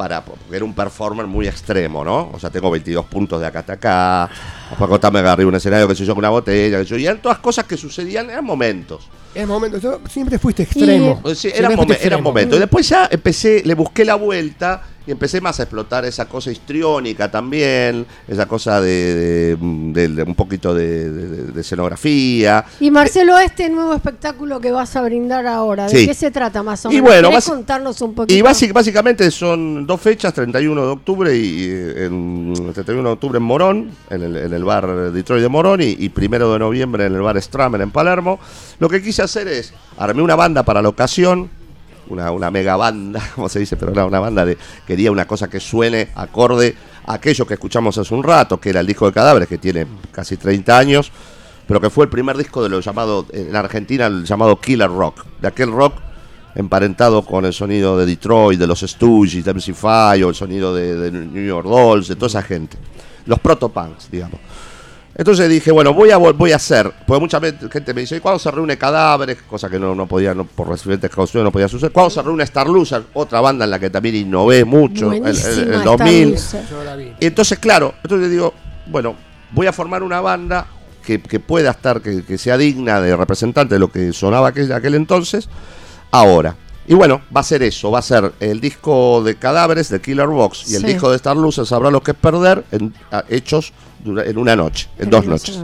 para porque era un performer muy extremo, ¿no? O sea, tengo 22 puntos de acá hasta acá. Acostarme arriba de un escenario, que sé yo, con una botella, que sé yo. Y eran todas cosas que sucedían, eran momentos. Es momento, yo siempre fuiste extremo. Sí, eran, momen- eran extremo. momentos. Y después ya empecé, le busqué la vuelta y empecé más a explotar esa cosa histriónica también, esa cosa de, de- de- de un poquito de, escenografía. Y Marcelo, este nuevo espectáculo que vas a brindar ahora, ¿de Sí. qué se trata más o Y menos? bueno, ¿Querés basi- contarnos un poquito? Y básic- básicamente son dos fechas, 31 de octubre y en, el 31 de octubre en Morón, en el, en el bar Detroit de Morón, y, y primero de noviembre en el bar Stramer en Palermo. Lo que quise hacer es, armé una banda para la ocasión, una, una mega banda, como se dice, pero era una banda de, quería una cosa que suene acorde a aquello que escuchamos hace un rato, que era el disco de cadáveres, que tiene casi 30 años, pero que fue el primer disco de lo llamado, en Argentina, el llamado Killer Rock, de aquel rock emparentado con el sonido de Detroit, de los Stooges, de MC5, o el sonido de, New York Dolls, de toda esa gente. Los protopunks, digamos. Entonces dije, bueno, voy a, voy a hacer, porque mucha gente me dice, ¿y cuándo se reúne Cadáveres? Cosa que no, no podía, no, por diferentes causas no podía suceder. ¿Cuándo se reúne Star Loser? Otra banda en la que también innové mucho, el, el- el Star 2000. Loser. Yo la vi. Y entonces, claro, entonces digo, bueno, voy a formar una banda que, que pueda estar, que, que sea digna de representante de lo que sonaba aquel, aquel entonces, ahora. Y bueno, va a ser eso, va a ser el disco de Cadáveres de Killer Box y el Sí. disco de Star Loser sabrá lo que es perder, en, a- hechos dura- en una noche, en dos noches.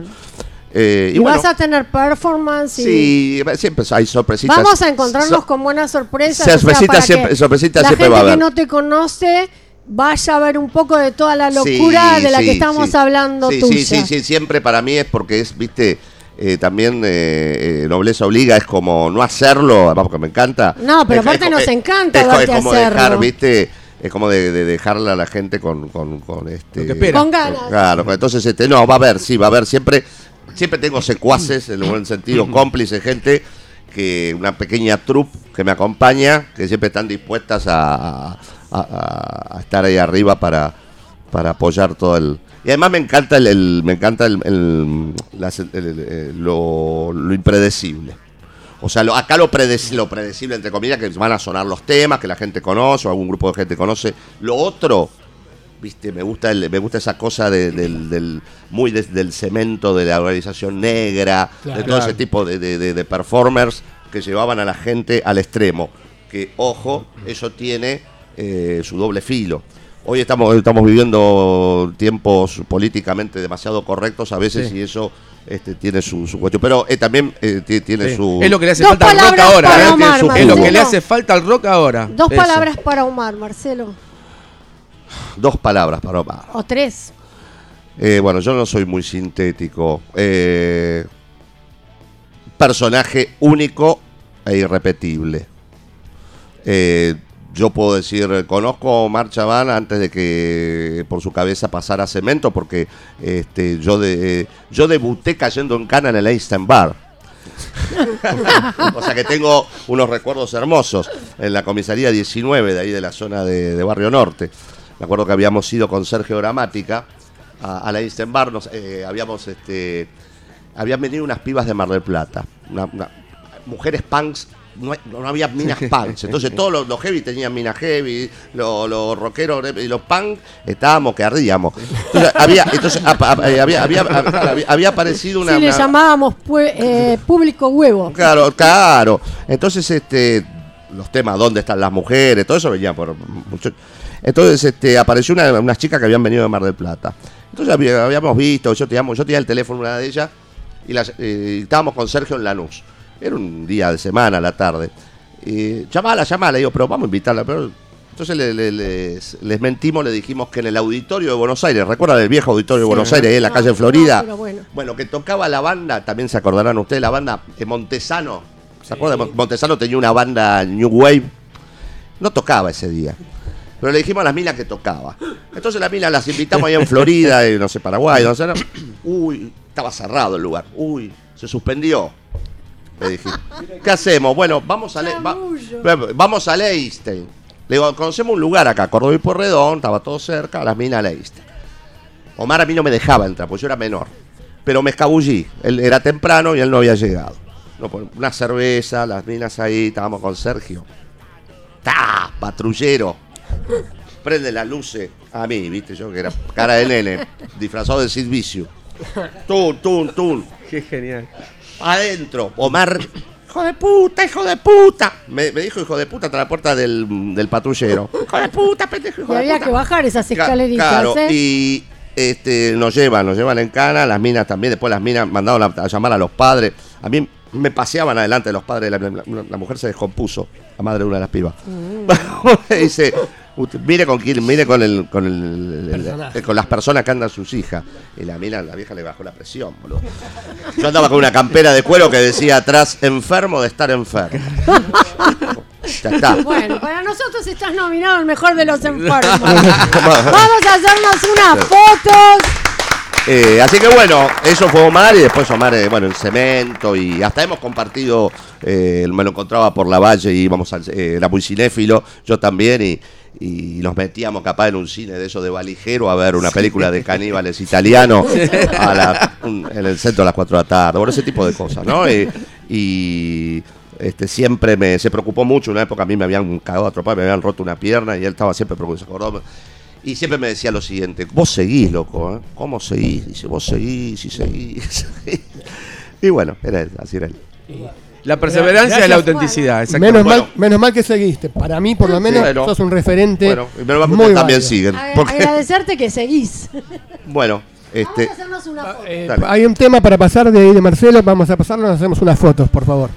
Eh, y Y, bueno, vas a tener performance y sí, siempre hay sorpresitas. vamos a encontrarnos So- con buenas sorpresas. Sorpresitas para siempre- que sorpresitas la siempre gente va a que haber. no te conoce vaya a ver un poco de toda la Sí, locura de la sí, que estamos sí. hablando sí, tuya. Sí, sí, sí, siempre para mí es porque es, viste, eh, también eh, eh, nobleza obliga, es como no hacerlo, además porque me encanta. No, pero Es- aparte es- nos es- encanta es, verte como hacerlo. dejar, viste, es como de, de dejarle a la gente con, con, con este... Con ganas. Claro, entonces este, no, va a haber, sí, va a haber siempre, siempre tengo secuaces, en el buen sentido, cómplices, gente que una pequeña troupe que me acompaña, que siempre están dispuestas a, a- a- a estar ahí arriba para, para apoyar todo el. Y además me encanta el, el- me encanta el, las- lo, lo impredecible. O sea, lo- acá lo, predec- lo predecible, entre comillas, que van a sonar los temas que la gente conoce o algún grupo de gente conoce. Lo otro, viste, me gusta el- me gusta esa cosa de- del, del- muy del cemento de la organización negra, Claro. de todo ese tipo de, de- de- de performers que llevaban a la gente al extremo. Que, ojo, eso tiene eh, su doble filo. Hoy estamos, estamos viviendo tiempos políticamente demasiado correctos a veces Sí. y eso este, tiene su, su cuestión. Pero eh, también eh, ti- tiene Sí. su... Es lo que le hace Dos falta al rock ahora. ¿eh? Omar, Tiene su- es lo que le hace falta al rock ahora. Dos Eso. palabras para Omar, Marcelo. Dos palabras para Omar. O tres. Eh, bueno, yo no soy muy sintético. Eh, personaje único e irrepetible. Eh, yo puedo decir, conozco a Omar Chaván antes de que por su cabeza pasara cemento, porque este, yo, yo debuté cayendo en cana en el Einstein Bar. o sea que tengo unos recuerdos hermosos en la comisaría 19 de ahí de la zona de, Barrio Norte. Me acuerdo que habíamos ido con Sergio Gramática a, la Einstein Bar, nos, eh, habíamos este, habían venido unas pibas de Mar del Plata, mujeres punks. No, hay- no había minas punks, entonces todos los, los heavy tenían minas heavy, los, los rockeros y los punk estábamos que ardíamos. Entonces había, entonces, eh, había, había, había, había aparecido una, sí, le una- llamábamos pue- eh, público huevo. Claro, claro. Entonces, este, los temas, ¿dónde están las mujeres? Todo eso venía por mucho. Entonces, este, apareció una, unas chicas que habían venido de Mar del Plata. Entonces había- habíamos visto, yo tenía, yo tenía el teléfono de una de ellas y las, eh, estábamos con Sergio en Lanús. Era un día de semana, a la tarde. Y llamala, llamala, digo, pero vamos a invitarla. Pero Entonces le- le- les, les mentimos, le dijimos que en el auditorio de Buenos Aires, ¿recuerdan el viejo auditorio de Buenos Aires, en la calle Florida? pero bueno. Bueno, que tocaba la banda, también se acordarán ustedes, la banda de Montesano. ¿Se acuerdan? Mon- Montesano tenía una banda New Wave. No tocaba ese día. Pero le dijimos a las minas que tocaba. Entonces las minas las invitamos allá en Florida, y no sé, Paraguay, no sé. Uy, estaba cerrado el lugar. Uy, se suspendió. Le dije, ¿qué hacemos? Bueno, vamos a, Le- va- vamos a Leisten. Le digo, conocemos un lugar acá, Córdoba y Porredón, estaba todo cerca, las minas Leisten. Omar a mí no me dejaba entrar, porque yo era menor. Pero me escabullí. Él era temprano y él no había llegado. No, pues, una cerveza, las minas ahí, estábamos con Sergio. ¡Ta! Patrullero. Prende las luces a mí, viste, yo que era cara de nene, disfrazado de Sid Vicious. Tun, tun, tun. Qué genial. Adentro, Omar. Hijo de puta, hijo de puta. Me, me dijo hijo de puta hasta la puerta del, del patrullero. Hijo de puta, pendejo, hijo Y de había puta. que bajar esas Ca- escaleritas, Claro, ¿eh? y este, nos llevan, nos llevan en cana, las minas también, después las minas mandaron a, a llamar a los padres. A mí me paseaban adelante de los padres, la, la- la mujer se descompuso, la madre de una de las pibas. Dice, "Usted mire con quién, mire con el, con el- el- con las personas que andan sus hijas. Y la mina, la vieja le bajó la presión, boludo. Yo andaba con una campera de cuero que decía atrás, enfermo de estar enfermo. Ya está. Bueno, para nosotros estás nominado el mejor de los enfermos. Vamos a hacernos unas fotos. Eh, así que bueno, eso fue Omar y después Omar, eh, bueno, en cemento y hasta hemos compartido, eh, me lo encontraba por la valle y íbamos al, eh, era muy cinéfilo, yo también y, y nos metíamos capaz en un cine de eso de valijero a ver una película de caníbales italianos a la- un- en el centro a las 4 de la tarde, bueno, ese tipo de cosas, ¿no? Y, y, este, siempre me, se preocupó mucho, una época a mí me habían cagado a tropar, me habían roto una pierna y él estaba siempre preocupado, se acordó, y siempre me decía lo siguiente, vos seguís, loco, ¿eh? ¿Cómo seguís? Dice, vos seguís y seguís. y bueno, era él, así era él. La perseverancia y la autenticidad, exactamente. Menos Bueno. mal, menos mal que seguiste. Para mí, por lo menos, Bueno. sos un referente. Bueno, y menos mal que muy ustedes también siguen. Porque- Agradecerte que seguís. bueno, este, Vamos a hacernos una foto. Eh, hay un tema para pasar de ahí de Marcelo. Vamos a pasarlo, nos hacemos unas fotos, por favor.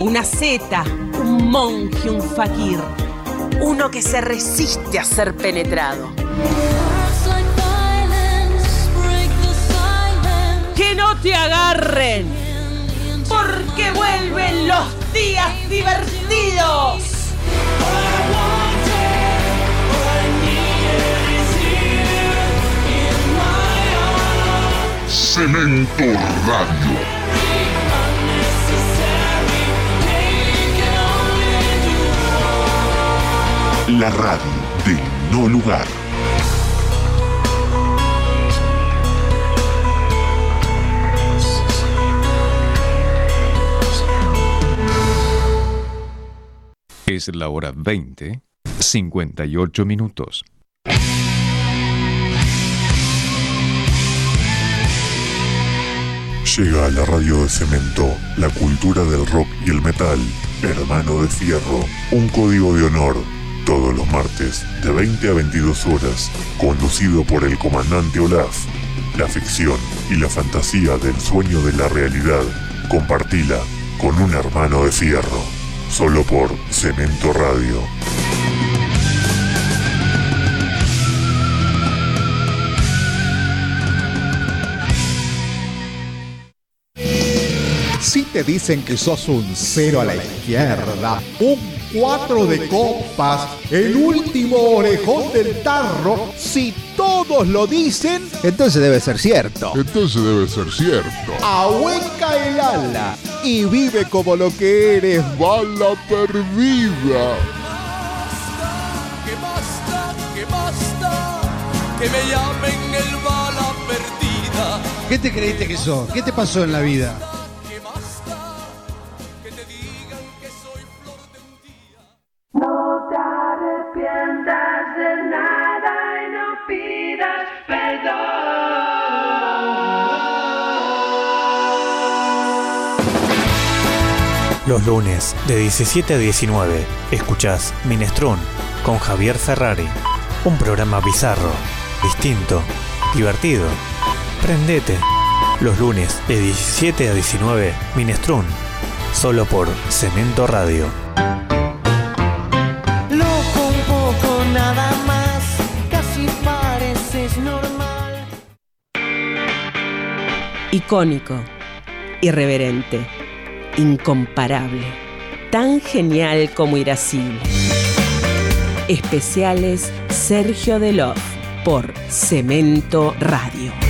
Una zeta, un monje, un fakir, uno que se resiste a ser penetrado. Que no te agarren, porque vuelven los días divertidos. Cemento Radio. La radio del no lugar. Es la hora 20, 58 minutos. Llega a la radio de cemento la cultura del rock y el metal. Hermano de Fierro, un código de honor. Todos los martes, de 20 a 22 horas, conducido por el comandante Olaf. La ficción y la fantasía del sueño de la realidad. Compartila con un hermano de Fierro. Solo por Cemento Radio. Si te dicen que sos un cero a la izquierda, un cuatro de copas, el último orejón del tarro, si todos lo dicen, Entonces debe ser cierto. Entonces debe ser cierto. ahueca el ala y vive como lo que eres, bala perdida. Que basta, que basta, que me llamen el bala perdida. ¿Qué te creíste que sos? ¿Qué te pasó en la vida? Los lunes de 17 a 19 escuchás Minestrón con Javier Ferrari. Un programa bizarro, distinto, divertido. Prendete. Los lunes de 17 a 19 Minestrón. Solo por Cemento Radio. Loco un poco nada más, casi pareces normal. Icónico, irreverente, incomparable, tan genial como irascible. Especiales Sergio Delof por Cemento Radio.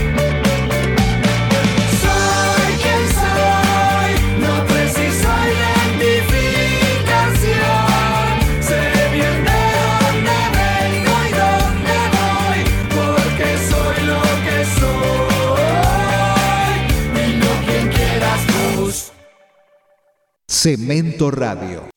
Cemento Radio.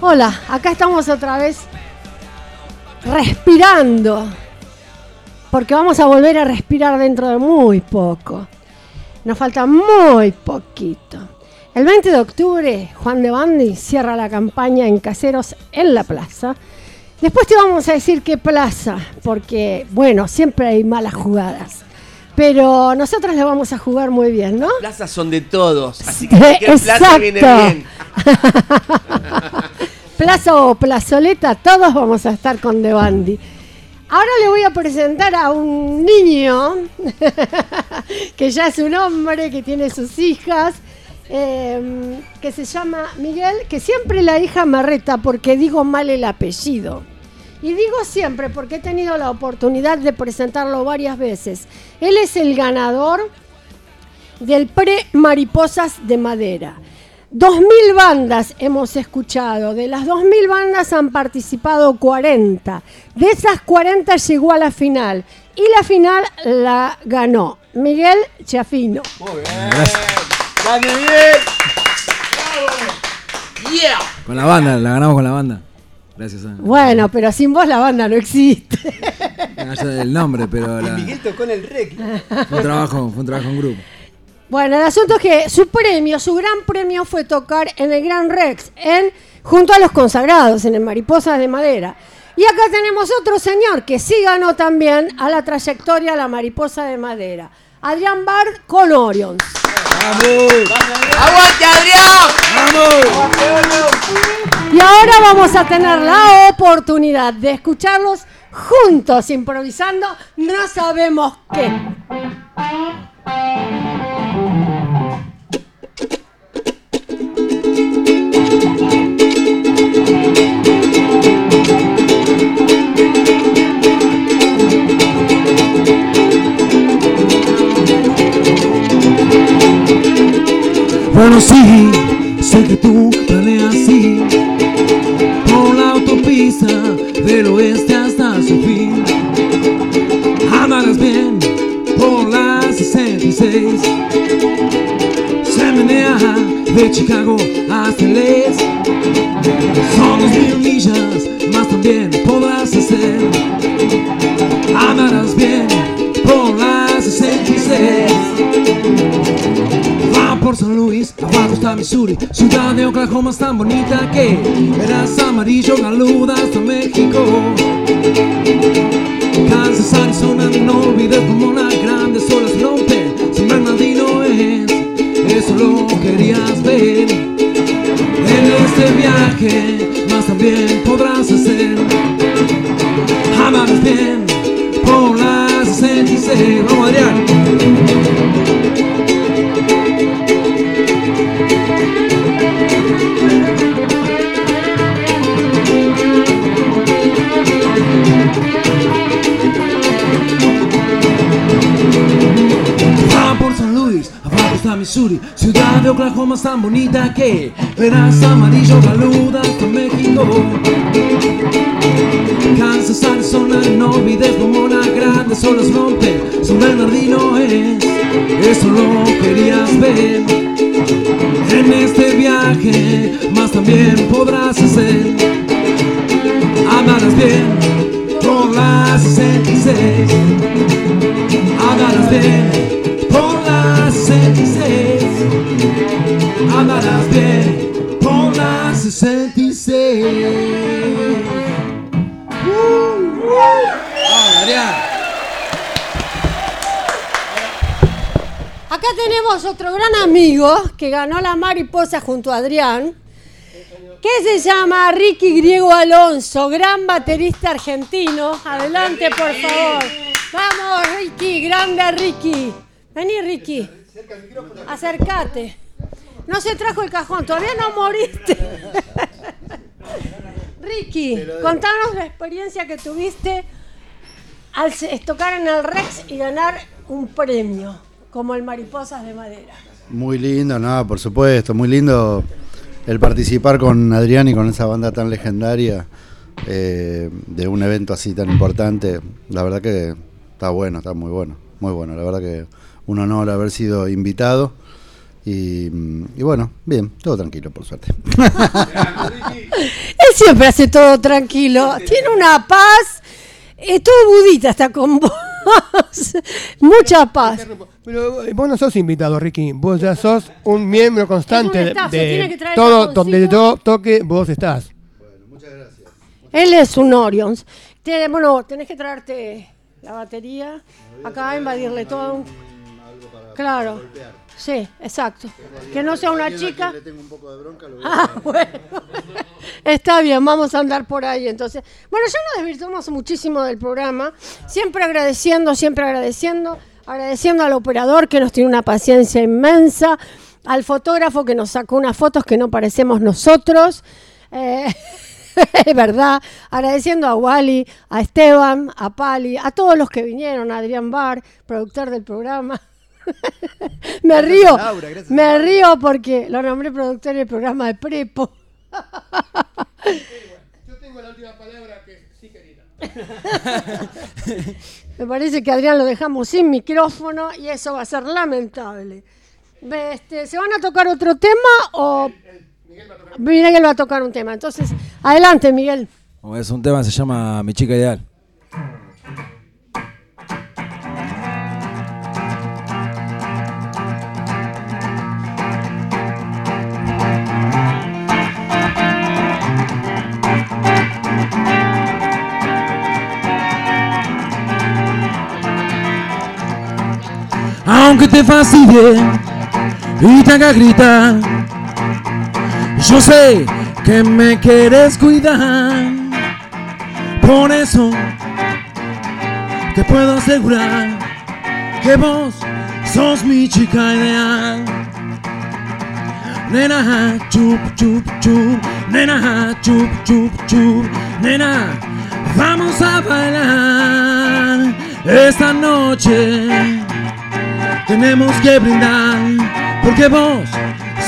Hola, acá estamos otra vez respirando, porque vamos a volver a respirar dentro de muy poco. Nos falta muy poquito. El 20 de octubre, Juan de Bandi cierra la campaña en Caseros en la plaza. Después te vamos a decir qué plaza, porque, bueno, siempre hay malas jugadas. Pero nosotros la vamos a jugar muy bien, ¿no? Las plazas son de todos, así que cualquier Exacto. viene bien. Plaza o plazoleta, todos vamos a estar con The Bandy. Ahora le voy a presentar a un niño que ya es un hombre, que tiene sus hijas, em, que se llama Miguel, que siempre la hija me reta porque digo mal el apellido. Y digo siempre, porque he tenido la oportunidad de presentarlo varias veces, él es el ganador del Pre Mariposas de Madera. Dos mil bandas hemos escuchado, de las dos mil bandas han participado 40, de esas 40 llegó a la final y la final la ganó Miguel Chafino. Muy bien. Con la banda, la ganamos con la banda. Gracias a. Bueno, pero sin vos la banda no existe. Del nombre, pero la- Miguel tocó en el rec. fue un trabajo, fue un trabajo en grupo. Bueno, el asunto es que su premio, su gran premio fue tocar en el Gran Rex, en, junto a los consagrados, en el Mariposas de Madera. Y acá tenemos otro señor que sí ganó también a la trayectoria La Mariposa de Madera. Adrián Bard con Orions. ¡Aguante, Adrián! Y ahora vamos a tener la oportunidad de escucharlos juntos improvisando no sabemos qué. Bueno, sí, sé que tú planeas así por la autopista del oeste hasta su fin. Andarás bien por la 66. Se menea de Chicago hasta el este. Son dos mil millas, más también podrás hacer. Andarás bien por la 66. Por San Luis, abajo está Missouri Ciudad de Oklahoma es tan bonita que Verás amarillo, galuda hasta México. Kansas, Arizona, no olvides Pomona Grandes olas rompen San Bernardino es Eso lo querías ver. En este viaje Más también podrás hacer Amarás bien Por la 66 Vamos Adrián Missouri Ciudad de Oklahoma es tan bonita que Verás amarillo, galuda hasta México. Kansas, Arizona, no olvides Pomona Grandes olas rompen San Bernardino es Eso lo querías ver. En este viaje Más también podrás hacer Amarás bien Por la 66 Andarás bien por la 66. Andarás bien por la 66. Acá tenemos otro gran amigo que ganó la mariposa junto a Adrián, que se llama Ricky Griego Alonso, gran baterista argentino. Adelante, por favor. Vamos, Ricky, grande Ricky. Vení, Ricky. Acércate. No se trajo el cajón, todavía no moriste. Ricky, contanos la experiencia que tuviste al tocar en el Rex y ganar un premio, como el Mariposas de Madera. Muy lindo, no, por supuesto, muy lindo el participar con Adrián y con esa banda tan legendaria eh, de un evento así tan importante. La verdad que está bueno, está muy bueno, muy bueno. La verdad que un honor haber sido invitado. Y, y bueno, bien, todo tranquilo, por suerte. Él siempre hace todo tranquilo, tiene una paz. Eh, todo budita está con vos. Mucha paz. Pero eh, vos no sos invitado, Ricky. Vos ya sos un miembro constante un se de tiene que traer todo, donde todo toque, vos estás. Él es un Orions. Tiene- bueno, tenés que traerte la batería. Acá invadirle todo. Un- Claro. Sí, exacto. Que no sea una chica. Ah, bueno. Está bien, vamos a andar por ahí entonces. Bueno, ya nos desvirtuamos muchísimo del programa. Siempre agradeciendo, siempre agradeciendo. Agradeciendo al operador que nos tiene una paciencia inmensa. Al fotógrafo que nos sacó unas fotos que no parecemos nosotros. Eh, es verdad. Agradeciendo a Wally, a Esteban, a Pali, a todos los que vinieron, a Adrián Bar, productor del programa. Me río. Laura, gracias me río porque lo nombré productor del programa de Prepo. Yo tengo la última palabra que sí querida. Me parece que Adrián lo dejamos sin micrófono y eso va a ser lamentable. Este, ¿Se van a tocar otro tema o Miguel va a tocar un tema? Entonces, adelante, Miguel. Es un tema que se llama Mi chica ideal. Aunque te fastidie y te haga gritar, yo sé que me quieres cuidar. Por eso te puedo asegurar que vos sos mi chica ideal. Nena, chup, chup, chup, nena, chup, chup, chup, nena, vamos a bailar esta noche. Tenemos que brindar porque vos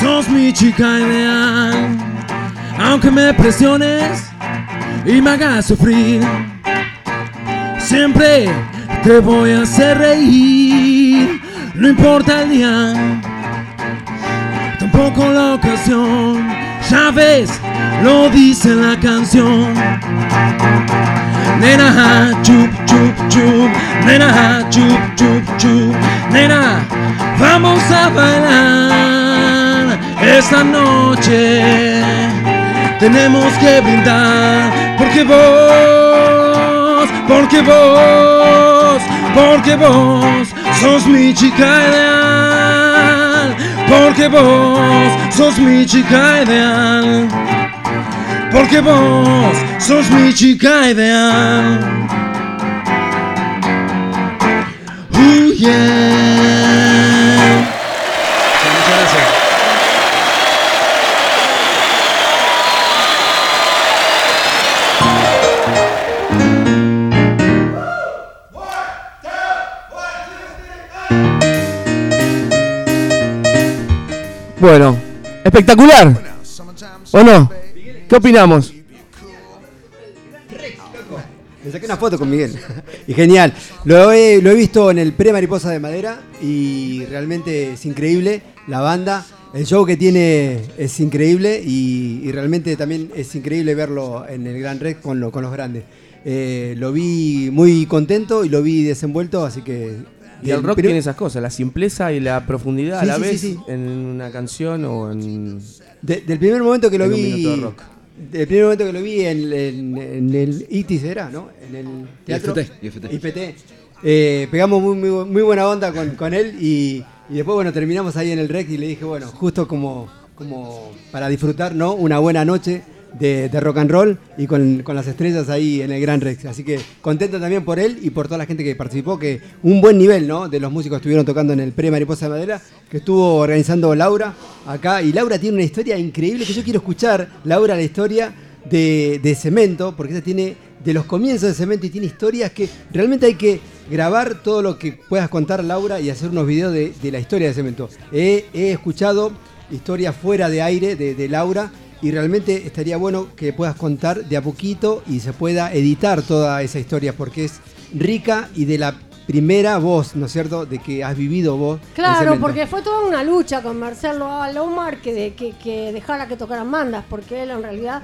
sos mi chica ideal. Aunque me presiones y me hagas sufrir, siempre te voy a hacer reír. No importa el día, tampoco la ocasión. Ya ves, lo dice la canción. Nena, chup, chup, chup, nena, chup, chup, chup, nena, vamos a bailar esta noche. Tenemos que brindar. Porque vos, porque vos, porque vos sos mi chica ideal, porque vos sos mi chica ideal. Porque vos sos mi chica ideal. Uh, yeah. Muchas gracias. Bueno, espectacular. ¿O no? ¿Qué opinamos? Me saqué una foto con Miguel. y genial. Lo he, lo he visto en el pre-Mariposa de Madera y realmente es increíble. La banda, el show que tiene es increíble y, realmente también es increíble verlo en el Gran Rex con, lo- con los grandes. Eh, lo vi muy contento y lo vi desenvuelto, así que... Y el rock pero- tiene esas cosas, la simpleza y la profundidad Sí, a la sí, vez sí. en una canción o en. De- del primer momento que lo vi. de rock. Del primer momento que lo vi en, en- en el ITIS era, ¿no? En el teatro. IFT, IFT. IFT. Eh, pegamos muy, muy, muy buena onda con, con él y, y después, bueno, terminamos ahí en el rec y le dije, bueno, justo como, como para disfrutar, ¿no? Una buena noche de, rock and roll y con, con las estrellas ahí en el Gran Rex. Así que contento también por él y por toda la gente que participó, que un buen nivel, ¿no? De los músicos estuvieron tocando en el pre-Mariposa de Madera, que estuvo organizando Laura acá. Y Laura tiene una historia increíble que yo quiero escuchar, Laura, la historia de, de Cemento, porque ella tiene de los comienzos de Cemento y tiene historias que realmente hay que grabar todo lo que puedas contar, Laura, y hacer unos videos de, de la historia de Cemento. He, he escuchado historias fuera de aire de, de Laura y realmente estaría bueno que puedas contar de a poquito y se pueda editar toda esa historia porque es rica y de la primera voz, ¿no es cierto?, de que has vivido vos. Claro, porque fue toda una lucha con Marcelo Alomar que, de- que, que dejara que tocaran bandas, porque él en realidad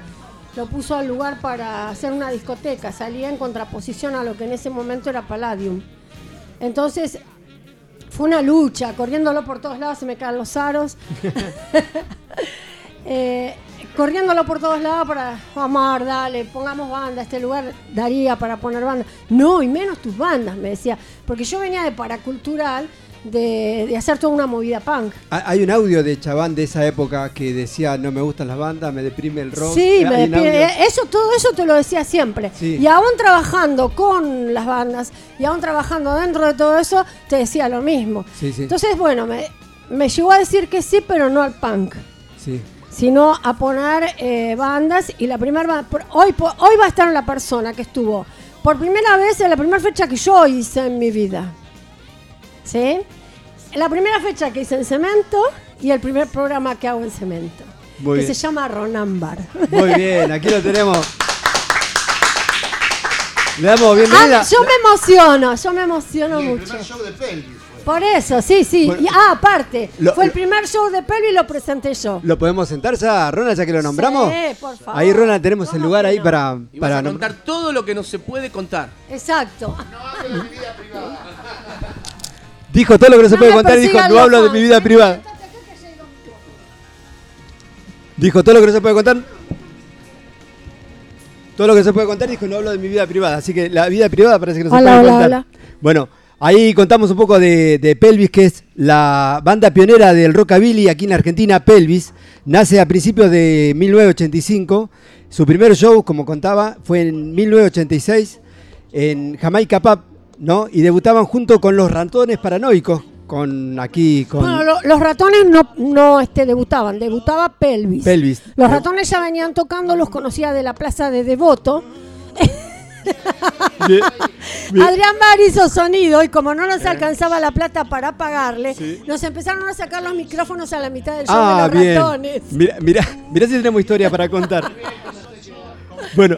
lo puso al lugar para hacer una discoteca, salía en contraposición a lo que en ese momento era Palladium. Entonces, fue una lucha, corriéndolo por todos lados, se me caen los aros. Eh, corriéndolo por todos lados para, Omar, dale, pongamos banda, este lugar daría para poner banda. No, y menos tus bandas, me decía. Porque yo venía de paracultural, de, de hacer toda una movida punk. Ha- Hay un audio de Chabán de esa época que decía no me gustan las bandas, me deprime el rock. Sí, me audio. eh, eso, todo eso te lo decía siempre. Sí. Y aún trabajando con las bandas y aún trabajando dentro de todo eso, te decía lo mismo. Sí, sí. Entonces, bueno, me, me llegó a decir que sí, pero no al punk. Sí. Sino a poner eh, bandas y la primera hoy hoy va a estar la persona que estuvo por primera vez en la primera fecha que yo hice en mi vida ¿sí? la primera fecha que hice en cemento y el primer programa que hago en cemento. Muy que bien. se llama Ronambar. Muy bien, aquí lo tenemos. Le damos bienvenida. Ah, yo me emociono, yo me emociono mucho. Por eso, sí, sí. Bueno. Y, ah, aparte, Lo- fue el primer show de Pelvi y lo presenté yo. ¿Lo podemos sentar ya, Ronald, ya que lo nombramos? Sí, por favor. Ahí, Ronald, tenemos el lugar ahí para, Y para a contar todo lo que no se puede contar. Exacto. Dijo todo lo que no se No puede contar, dijo, persigan no hablo de mi vida privada. Dijo todo lo que no se puede contar. Todo lo que se puede contar, dijo, no hablo de mi vida privada. Así que la vida privada parece que no se Hola, puede hola, contar. hola. Bueno, ahí contamos un poco de, de Pelvis, que es la banda pionera del rockabilly aquí en la Argentina, Pelvis. Nace a principios de 1985. Su primer show, como contaba, fue en 1986 en Jamaica Pub, ¿no? Y debutaban junto con los ratones paranoicos, con aquí, con Bueno, lo- los ratones no, no este, debutaban, debutaba Pelvis. Pelvis. Los ratones ya venían tocando, los conocía de la plaza de Devoto. Adrián Bar hizo sonido y como no nos alcanzaba la plata para pagarle, nos empezaron a sacar los micrófonos a la mitad del show Ah, de los bien. ratones. Mira, mira, mira si tenemos historia para contar. Bueno,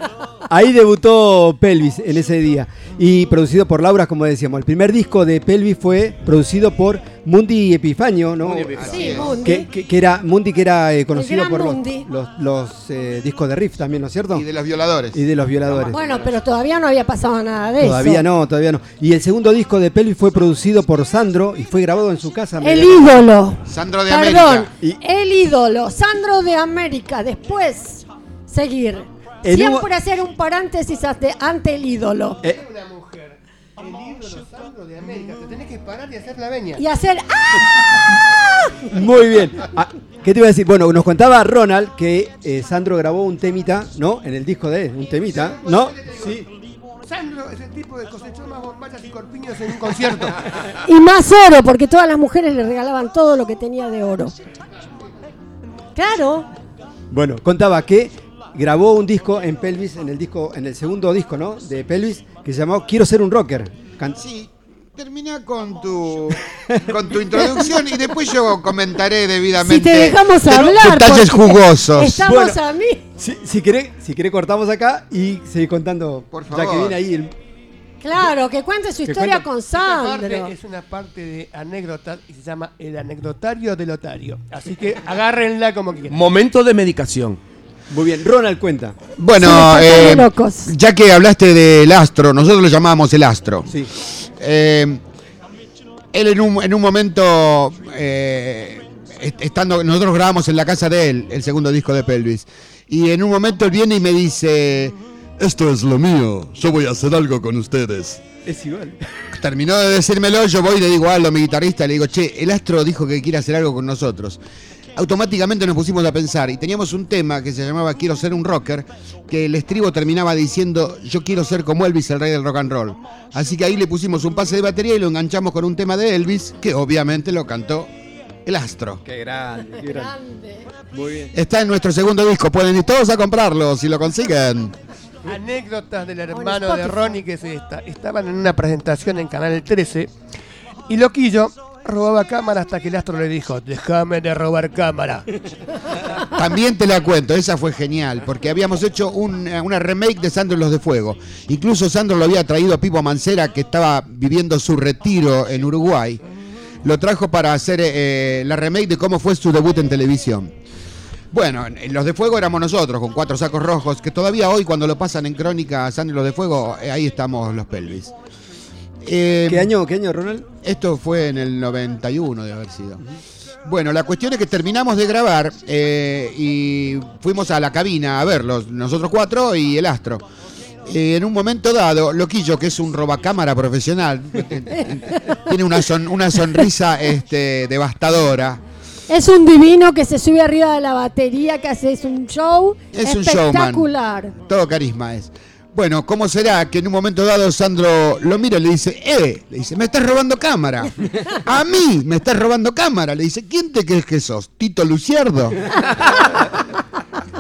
ahí debutó Pelvis en ese día y producido por Laura, como decíamos. El primer disco de Pelvis fue producido por Mundi Epifanio, ¿no? Mundi Epifanio. Sí, Mundi. Que, que- que era Mundi que era eh, conocido por los, Mundi. los, los, eh, discos de riff también, ¿no es cierto? Y de los violadores. Y de los violadores. Bueno, pero todavía no había pasado nada de Todavía eso. no, todavía no. Y el segundo disco de Pelvis fue producido por Sandro y fue grabado en su casa. El ídolo. Sandro de Perdón, América. el ídolo, Sandro de América. Después, seguir. En un- Siempre hacer un paréntesis ante, ante el ídolo. Eh, Una mujer, el ídolo Sandro de América, te tenés que parar y hacer la veña. Y hacer ¡Ah! Muy bien. Ah, ¿Qué te iba a decir? Bueno, nos contaba Ronald que eh, Sandro grabó un temita, ¿no? En el disco de él, un temita, ¿no? Sí. Sandro es el tipo que cosechó más bombachas y corpiños en un concierto. Y más oro, porque todas las mujeres le regalaban todo lo que tenía de oro. Claro. Bueno, contaba que grabó un disco en Pelvis, en el disco, en el segundo disco, ¿no? De Pelvis, que se llamó Quiero ser un rocker. Can- Sí, termina con tu con tu introducción y después yo comentaré debidamente. Si te dejamos hablar. Detalles jugosos. Estamos Bueno. a mí. Si, si querés, si querés cortamos acá y seguir contando. Por Ya que favor. viene ahí el, Claro, que cuente su Que historia cuente- con Esta parte Sandro. es una parte de anécdotas y se llama el anecdotario del otario. Así que agárrenla como quieran. Momento de medicación. Muy bien, Ronald cuenta. Bueno, eh, ya que hablaste del astro, nosotros lo llamábamos el astro. Sí. Eh, él en un, en un momento, eh, est- estando, nosotros grabamos en la casa de él el segundo disco de Pelvis. Y en un momento él viene y me dice, esto es lo mío, yo voy a hacer algo con ustedes. Es igual. Terminó de decírmelo, yo voy y le digo a Aldo, mi guitarrista, le digo, che, el astro dijo que quiere hacer algo con nosotros. Automáticamente nos pusimos a pensar y teníamos un tema que se llamaba Quiero ser un rocker, que el estribo terminaba diciendo yo quiero ser como Elvis, el rey del rock and roll. Así que ahí le pusimos un pase de batería y lo enganchamos con un tema de Elvis, que obviamente lo cantó el astro. Qué grande, qué grande. Muy bien. Está en nuestro segundo disco, pueden ir todos a comprarlo si lo consiguen. Anécdotas del hermano de. Ronnie que se esta- estaban en una presentación en Canal 13 y Loquillo robaba cámara hasta que el astro le dijo, déjame de robar cámara. También te la cuento, esa fue genial, porque habíamos hecho un- una remake de Sandro los de Fuego. Incluso Sandro lo había traído a Pipo Mancera, que estaba viviendo su retiro en Uruguay. Lo trajo para hacer eh, la remake de cómo fue su debut en televisión. Bueno, en los de Fuego éramos nosotros, con cuatro sacos rojos, que todavía hoy cuando lo pasan en crónica Sandro los de Fuego, eh, ahí estamos los pelvis. Eh, ¿Qué año, qué año, Ronald? esto fue en el 91 de haber sido. Bueno, la cuestión es que terminamos de grabar eh, y fuimos a la cabina a verlos, nosotros cuatro y el astro. Eh, en un momento dado, Loquillo, que es un robacámara profesional, tiene una, son- una sonrisa este, devastadora. Es un divino que se sube arriba de la batería, que hace es un show Es un showman. espectacular. Todo carisma es. Bueno, ¿cómo será que en un momento dado Sandro lo mira y le dice, eh, le dice, me estás robando cámara. A mí me estás robando cámara. Le dice, ¿quién te crees que sos? ¿Tito Lucierdo?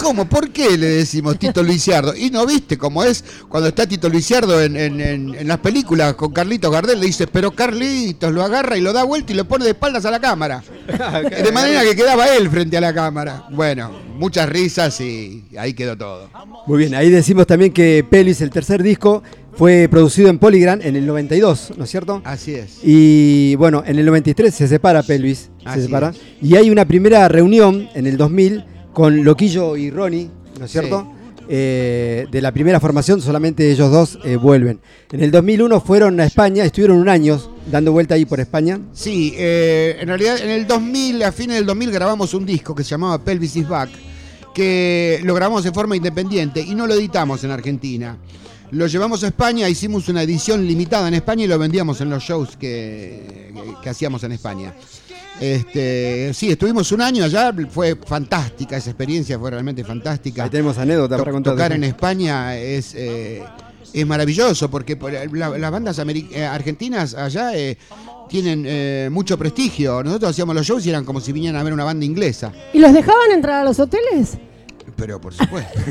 ¿Cómo? ¿Por qué le decimos Tito Luisiardo? Y no viste cómo es cuando está Tito Luisiardo en, en- en- en las películas con Carlitos Gardel, le dice, pero Carlitos lo agarra y lo da vuelta y lo pone de espaldas a la cámara. De manera que quedaba él frente a la cámara. Bueno, muchas risas y ahí quedó todo. Muy bien, ahí decimos también que Pelvis, el tercer disco, fue producido en Polygram en el 92, ¿no es cierto? Así es. Y bueno, en el 93 se separa Pelvis, se separa. es. Y hay una primera reunión en el 2000 con Loquillo y Ronnie, ¿no es cierto? Eh, de la primera formación, solamente ellos dos eh, vuelven. En el 2001 fueron a España, estuvieron un año dando vuelta ahí por España. Sí, eh, en realidad en el 2000, a fines del 2000 grabamos un disco que se llamaba Pelvis is Back, que lo grabamos de forma independiente y no lo editamos en Argentina. Lo llevamos a España, hicimos una edición limitada en España y lo vendíamos en los shows que, que- que hacíamos en España. Este, sí, estuvimos un año allá, fue fantástica esa experiencia, fue realmente fantástica. Ahí tenemos anécdota para contar. Tocar en España es, eh, es maravilloso porque por- la- las bandas eh, argentinas allá eh, tienen eh, mucho prestigio. Nosotros hacíamos los shows y eran como si vinieran a ver una banda inglesa. ¿Y los dejaban entrar a los hoteles? Pero por supuesto.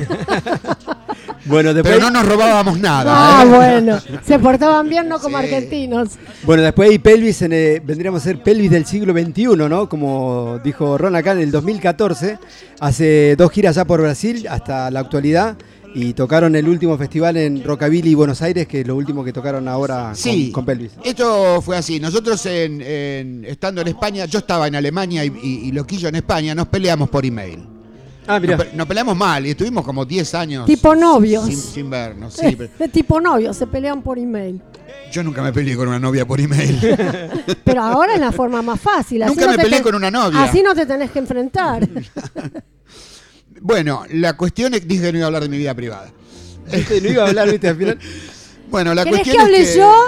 Bueno, después, Pero no nos robábamos nada. Ah, ¿eh? bueno. Se portaban bien, no como argentinos. Bueno, después hay Pelvis, en, eh, vendríamos a ser Pelvis del siglo XXI, ¿no? Como dijo Ron acá en el 2014, hace dos giras ya por Brasil hasta la actualidad y tocaron el último festival en Rockabilly, Buenos Aires, que es lo último que tocaron ahora con- Sí, con, Pelvis. esto fue así. Nosotros en- en- estando en España, yo estaba en Alemania y, y- y Loquillo en España, nos peleamos por email. Ah, Nos, pe- nos peleamos mal y estuvimos como 10 años Tipo novios. sin, sin vernos. sí, pero De tipo novios, se pelean por email. yo nunca me peleé con una novia por email. Pero ahora es la forma más fácil. así Nunca no me te peleé ten- con una novia. Así no te tenés que enfrentar. Bueno, la cuestión es dije que no iba a hablar de mi vida privada. Este, no iba a hablar, viste, al final. Bueno, la ¿Querés cuestión que hable es que... yo?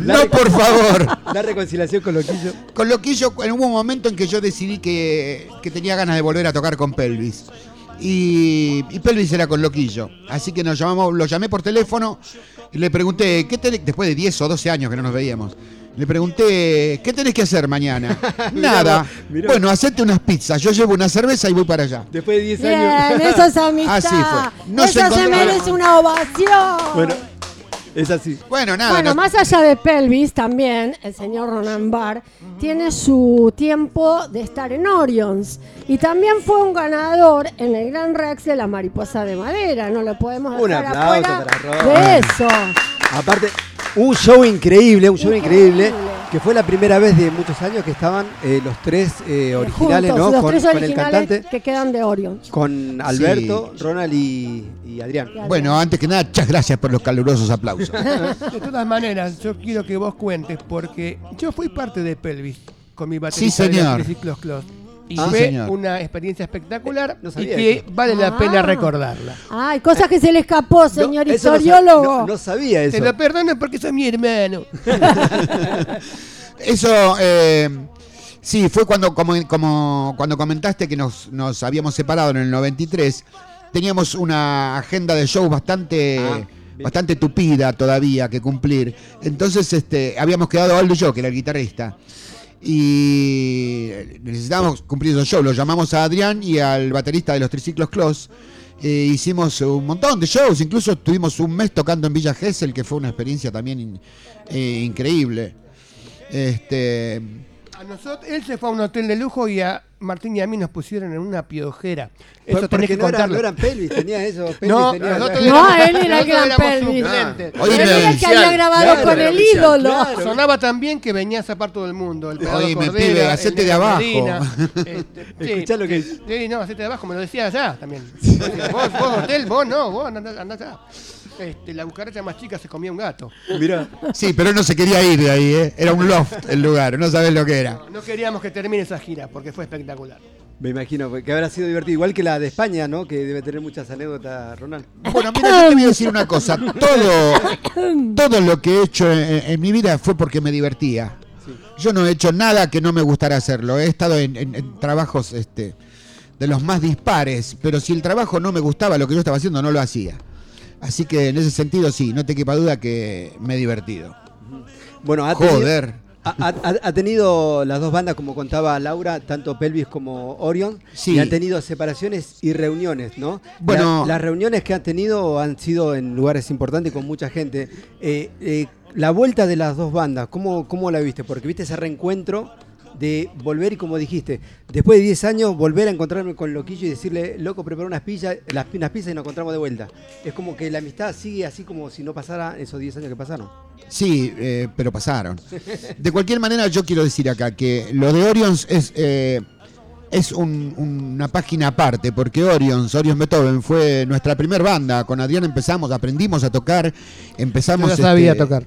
no, por favor. La reconciliación con Loquillo. Con Loquillo, en hubo un momento en que yo decidí que, que tenía ganas de volver a tocar con Pelvis. Y, y Pelvis era con Loquillo. Así que nos llamamos, lo llamé por teléfono y le pregunté, ¿qué tenés? Después de 10 o 12 años que no nos veíamos. Le pregunté, ¿qué tenés que hacer mañana? Nada. mirá Bueno, hacete unas pizzas. Yo llevo una cerveza y voy para allá. Después de 10 Bien, años. eso es amistad. Así fue. No se eso se encontraron. merece una ovación. Bueno, es así. Bueno, nada. Bueno, no- más allá de pelvis, también el señor Ronan Barr tiene su tiempo de estar en Orions. Y también fue un ganador en el Gran Rex de la Mariposa de Madera. No lo podemos dejar Un aplauso afuera para Ron. de eso. Aparte, un show increíble, un show increíble, que fue la primera vez de muchos años que estaban eh, los tres eh, originales, Juntos, ¿no? los Con, tres con el originales cantante, que quedan de Orions. con Alberto, Ronald y, y Adrián. Bueno, antes que nada, muchas gracias por los calurosos aplausos. De todas maneras, yo quiero que vos cuentes porque yo fui parte de Pelvis con mi baterista Sí, de. Triciclos Clos. Y Ah, fue señor. una experiencia espectacular y sabía que eso. vale la Ah. pena recordarla. Ay, cosas que se le escapó, señor no historiólogo. no- no sabía Te eso. lo perdono porque sos mi hermano. Eso, eh, sí, fue cuando, como, como- cuando comentaste que nos, nos habíamos separado en el 93. Teníamos una agenda de shows bastante, bastante tupida todavía que cumplir. Entonces, este, habíamos quedado Aldo y yo, que era el guitarrista. Y necesitábamos cumplir esos shows. Lo llamamos a Adrián y al baterista de los Triciclos Clos. Eh, hicimos un montón de shows, incluso estuvimos un mes tocando en Villa Gesell, que fue una experiencia también eh, increíble. Este, A nosotros, él se fue a un hotel de lujo y a Martín y a mí nos pusieron en una piojera. Por- Eso tenés porque que no, era, contarlo. no eran pelvis, tenía eso. Pelvis No, tenía, No, él era el gran pelvis. suplentes. Oíme, Él era el que había grabado Claro, con era el ídolo. claro. Sonaba tan bien que venía a zapar todo el mundo. El Oíme, Cordera, pibe, hacete de abajo. Este, sí, Escuchá lo que Sí, no, hacete de abajo, me lo decía allá también. Vos, vos, hotel, vos no, vos andá, andá allá. Este, la cucaracha más chica se comía un gato. Mirá. sí, pero él no se quería ir de ahí, ¿eh? era un loft el lugar, no sabés lo que era. No queríamos que termine esa gira porque fue espectacular. Me imagino que habrá sido divertido. Igual que la de España, ¿no? Que debe tener muchas anécdotas, Ronald. Bueno, mira, yo te voy a decir una cosa. Todo, todo lo que he hecho en, en mi vida fue porque me divertía. Yo no he hecho nada que no me gustara hacerlo. He estado en, en- en trabajos este, de los más dispares, pero si el trabajo no me gustaba, lo que yo estaba haciendo no lo hacía. Así que en ese sentido sí, no te quepa duda que me he divertido. Bueno, ha tenido, Joder. Ha, ha- ha tenido las dos bandas, como contaba Laura, tanto Pelvis como Orion, Sí. y han tenido separaciones y reuniones, ¿no? Bueno- La- las reuniones que han tenido han sido en lugares importantes con mucha gente. Eh, eh, la vuelta de las dos bandas, ¿cómo, ¿cómo la viste? Porque viste ese reencuentro de volver y como dijiste, después de 10 años volver a encontrarme con Loquillo y decirle, loco, prepara unas pizzas, las, unas pizzas y nos encontramos de vuelta. Es como que la amistad sigue así como si no pasara esos 10 años que pasaron. Sí, eh, pero pasaron. De cualquier manera, yo quiero decir acá que lo de Orions es, eh, es un- una página aparte, porque Orions, Orions Beethoven, fue nuestra primera banda. Con Adrián empezamos, aprendimos a tocar, empezamos... Yo ya sabía este, tocar.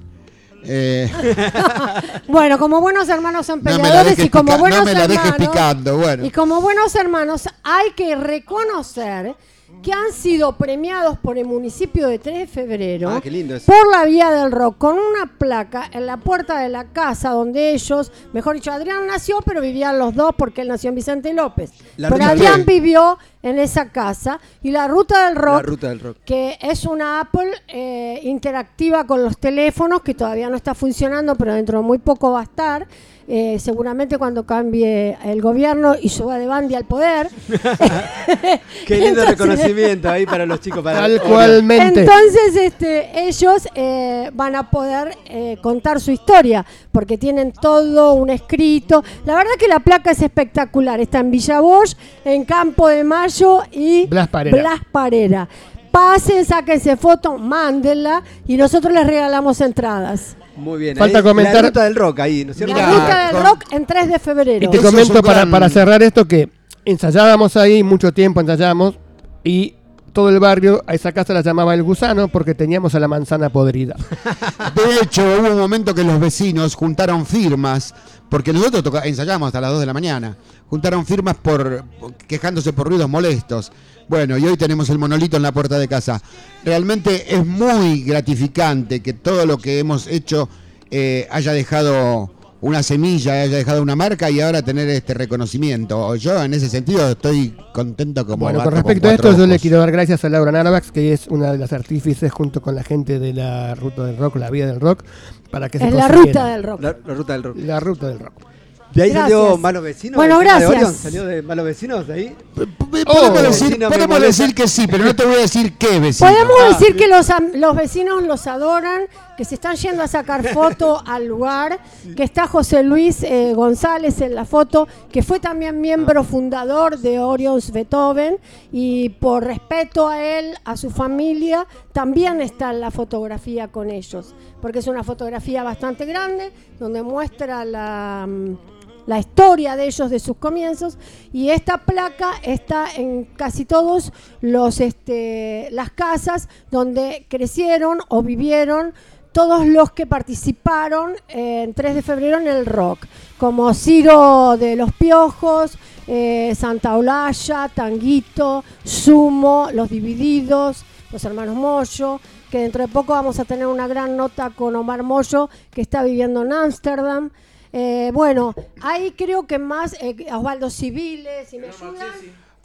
Eh, Bueno, como buenos hermanos son peleadores y como pica- buenos no me la dejes hermanos picando, bueno. y como buenos hermanos hay que reconocer que han sido premiados por el municipio de 3 de febrero Ah, qué lindo eso. por la vía del rock con una placa en la puerta de la casa donde ellos, mejor dicho, Adrián nació, pero vivían los dos porque él nació en Vicente López. La pero Adrián vivió en esa casa y la ruta del rock La ruta del rock. que es una Apple eh, interactiva con los teléfonos que todavía no está funcionando, pero dentro de muy poco va a estar. Eh, seguramente cuando cambie el gobierno y suba de Bandi al poder. Qué lindo Entonces- reconocimiento ahí para los chicos. Para Tal cualmente. Entonces, este, ellos eh, van a poder eh, contar su historia, porque tienen todo un escrito. La verdad que la placa es espectacular. Está en Villa Bosch, en Campo de Mayo y Blas Parera. Blas Parera. Pasen, sáquense foto, mándenla y nosotros les regalamos entradas. Muy bien. Falta ahí, comentar- La ruta del rock ahí, ¿no es cierto? La ruta del rock en 3 de febrero. Y te Eso comento para, gran- para cerrar esto que ensayábamos ahí, mucho tiempo ensayábamos, y todo el barrio a esa casa la llamaba el gusano porque teníamos a la manzana podrida. De hecho, hubo un momento que los vecinos juntaron firmas, porque nosotros ensayábamos hasta las 2 de la mañana, juntaron firmas por quejándose por ruidos molestos. Bueno, y hoy tenemos el monolito en la puerta de casa. Realmente es muy gratificante que todo lo que hemos hecho eh, haya dejado una semilla, haya dejado una marca y ahora tener este reconocimiento. Yo en ese sentido estoy contento como Bueno, con respecto a esto, yo le quiero dar gracias a Laura Narvax, que es una de las artífices junto con la gente de la Ruta del Rock, la Vía del Rock, para que se Es la consiguiera. ruta del rock. La, la ruta del rock. La Ruta del Rock. De ahí Gracias. salió Malos Vecinos. Bueno, de gracias. Orion, Salió de Malos Vecinos de ahí. Podemos, Oh, decir, vecino me podemos decir que sí, pero no te voy a decir qué vecino. Podemos Ah, decir que los, los vecinos los adoran, que se están yendo a sacar foto al lugar, que está José Luis eh, González en la foto, que fue también miembro fundador de Orions Beethoven y por respeto a él, a su familia, también está en la fotografía con ellos, porque es una fotografía bastante grande donde muestra la... la historia de ellos, de sus comienzos, y esta placa está en casi todos los este, las casas donde crecieron o vivieron todos los que participaron en 3 de febrero en el rock, como Ciro de los Piojos, eh, Santa Olalla, Tanguito, Sumo, Los Divididos, los hermanos Moyo, que dentro de poco vamos a tener una gran nota con Omar Moyo, que está viviendo en Ámsterdam. Eh, bueno, ahí creo que más eh, Osvaldo Civiles, si me ayudan.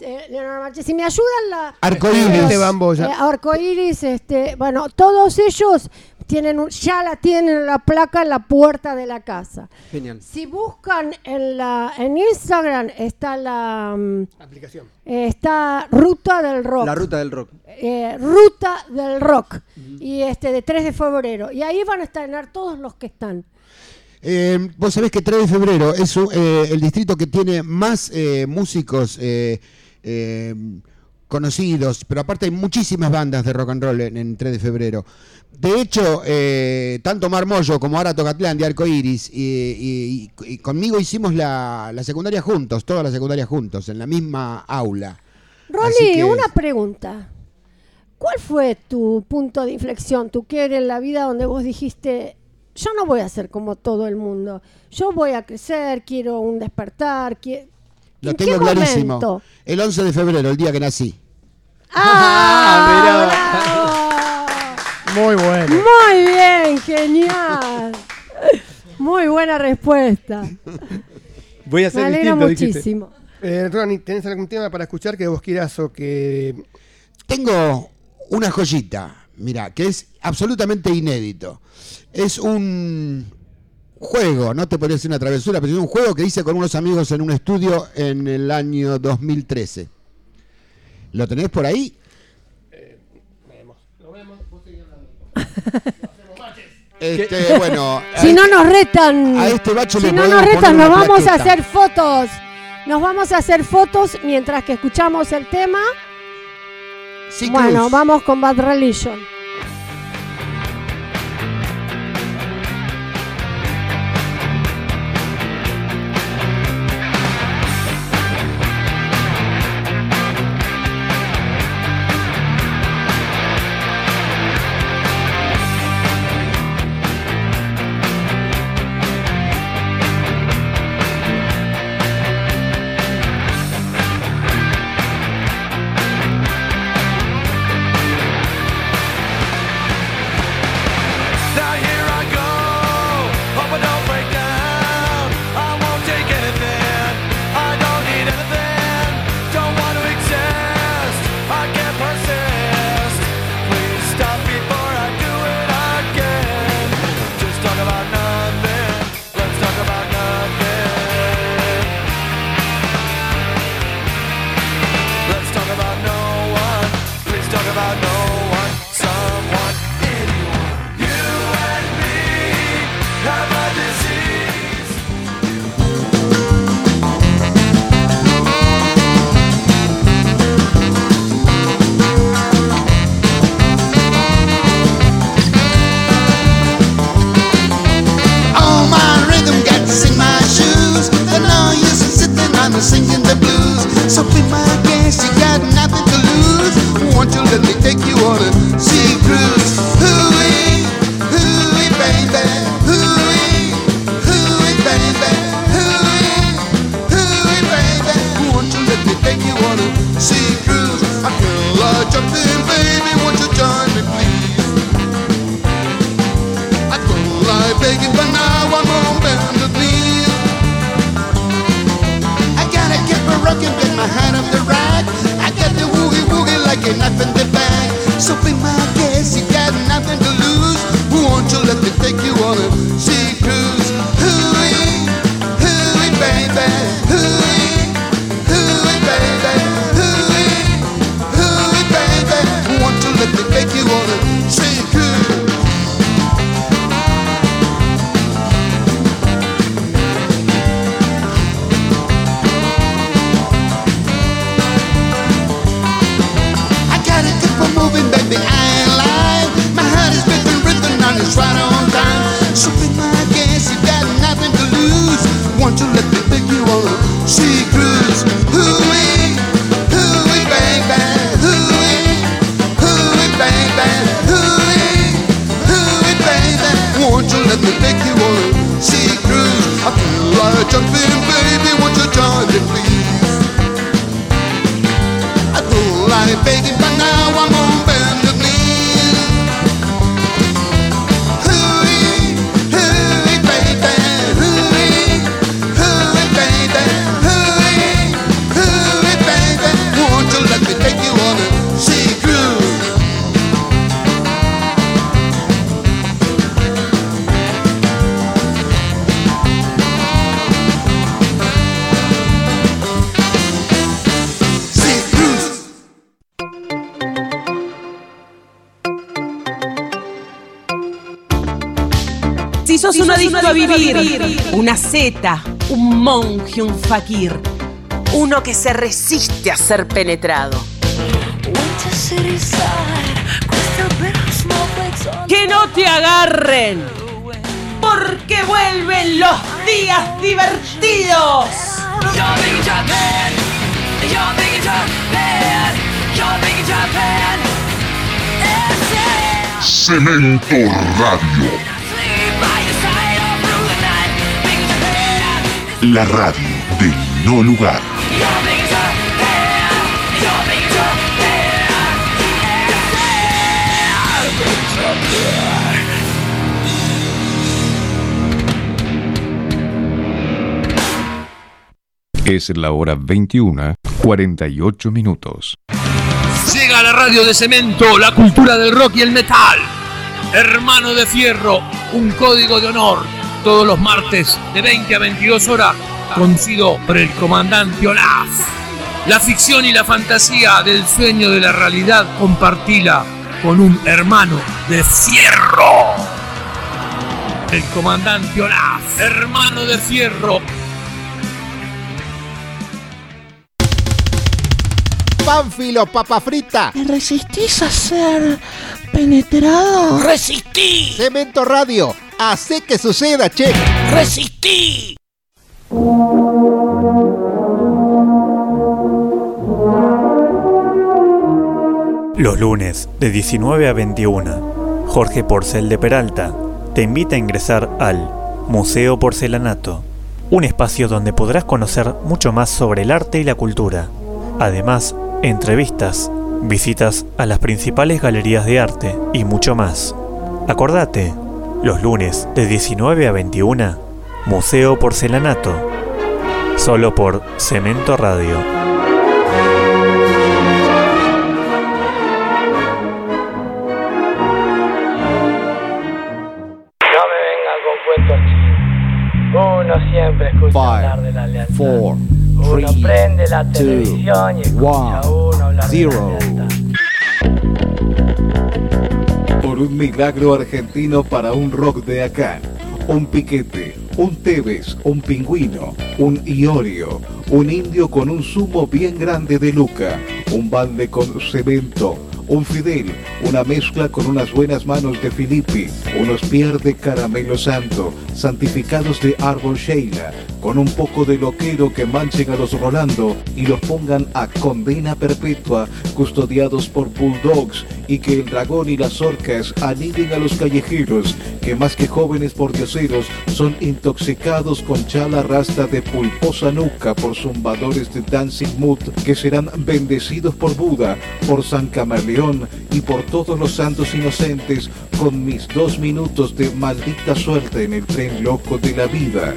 eh, Leonardo Marchesi, si me ayudan la Arcoíris. los, Esteban Boya. eh, Arcoíris, este, bueno, todos ellos tienen un- ya la tienen la placa en la puerta de la casa. Genial. Si buscan en la en Instagram está la mm, Aplicación. eh, está Ruta del Rock. La ruta del rock. Eh, Ruta del Rock y este de 3 de febrero y ahí van a estrenar todos los que están. Eh, vos sabés que 3 de febrero es un- eh, el distrito que tiene más eh, músicos eh, eh, conocidos, pero aparte hay muchísimas bandas de rock and roll en, en 3 de febrero. De hecho, tanto Mar Mollo como Ara Tocatlán de Arco Iris y, y- y- conmigo hicimos la, la secundaria juntos, toda la secundaria juntos, en la misma aula. Que- una pregunta. ¿Cuál fue tu punto de inflexión, tu quiebre en la vida donde vos dijiste, yo no voy a ser como todo el mundo, yo voy a crecer, quiero un despertar, qui- Lo ¿En tengo qué clarísimo. momento? El 11 de febrero, el día que nací. ¡Ah! Muy bueno. Muy bien, genial. Muy buena respuesta. Voy a Me distinto, dijiste. muchísimo. Eh, Ronnie, ¿tenés algún tema para escuchar que vos quieras o que Tengo una joyita, mira, que es absolutamente inédito. Es un juego, no te podría decir una travesura, pero es un juego que hice con unos amigos en un estudio en el año 2013. ¿Lo tenés por ahí? Lo vemos, Este, bueno, si no este- nos retan, a este bache si no nos retan, nos vamos a hacer fotos. Nos vamos a hacer fotos mientras que escuchamos el tema. Bueno, vamos con Bad Religion. asceta, un monje, un fakir, uno que se resiste a ser penetrado. Que no te agarren, porque vuelven los días divertidos. Cemento Radio. La radio del no lugar. Es la hora 21, 48 minutos. Llega la radio de cemento, la cultura del rock y el metal. Hermano de fierro, un código de honor todos los martes de 20 a 22 horas, conducido por el comandante Olaf. La ficción y la fantasía del sueño de la realidad compartila con un hermano de fierro. El comandante Olaf, hermano de fierro. Pánfilo, papa frita. ¿Te resistís a ser penetrado? ¡Resistí! Cemento Radio. Hace que suceda, che. ¡Resistí! Los lunes de 19 a 21, Jorge Porcel de Peralta te invita a ingresar al Museo Porcelanato, un espacio donde podrás conocer mucho más sobre el arte y la cultura. Además, entrevistas, visitas a las principales galerías de arte y mucho más. Acordate, los lunes de 19 a 21, Museo Porcelanato, solo por Cemento Radio. No me vengan con cuentos chinos. Uno siempre escucha hablar de la lealtad. uno prende la televisión y escucha a uno hablar de la lealtad. Un milagro argentino para un rock de acá. Un piquete, un Tevez, un pingüino, un Iorio, un indio con un zumo bien grande de Luca, un balde con cemento, un Fidel, una mezcla con unas buenas manos de Filippi, unos pier de caramelo santo, santificados de árbol Sheila, con un poco de loquero que manchen a los Rolando y los pongan a condena perpetua, custodiados por bulldogs, y que el dragón y las orcas aniden a los callejeros, que más que jóvenes pordioseros son intoxicados con chala rasta de pulposa nuca por zumbadores de Dancing Mood, que serán bendecidos por Buda, por San Camaleón y por todos los santos inocentes con mis dos minutos de maldita suerte en el tren loco de la vida.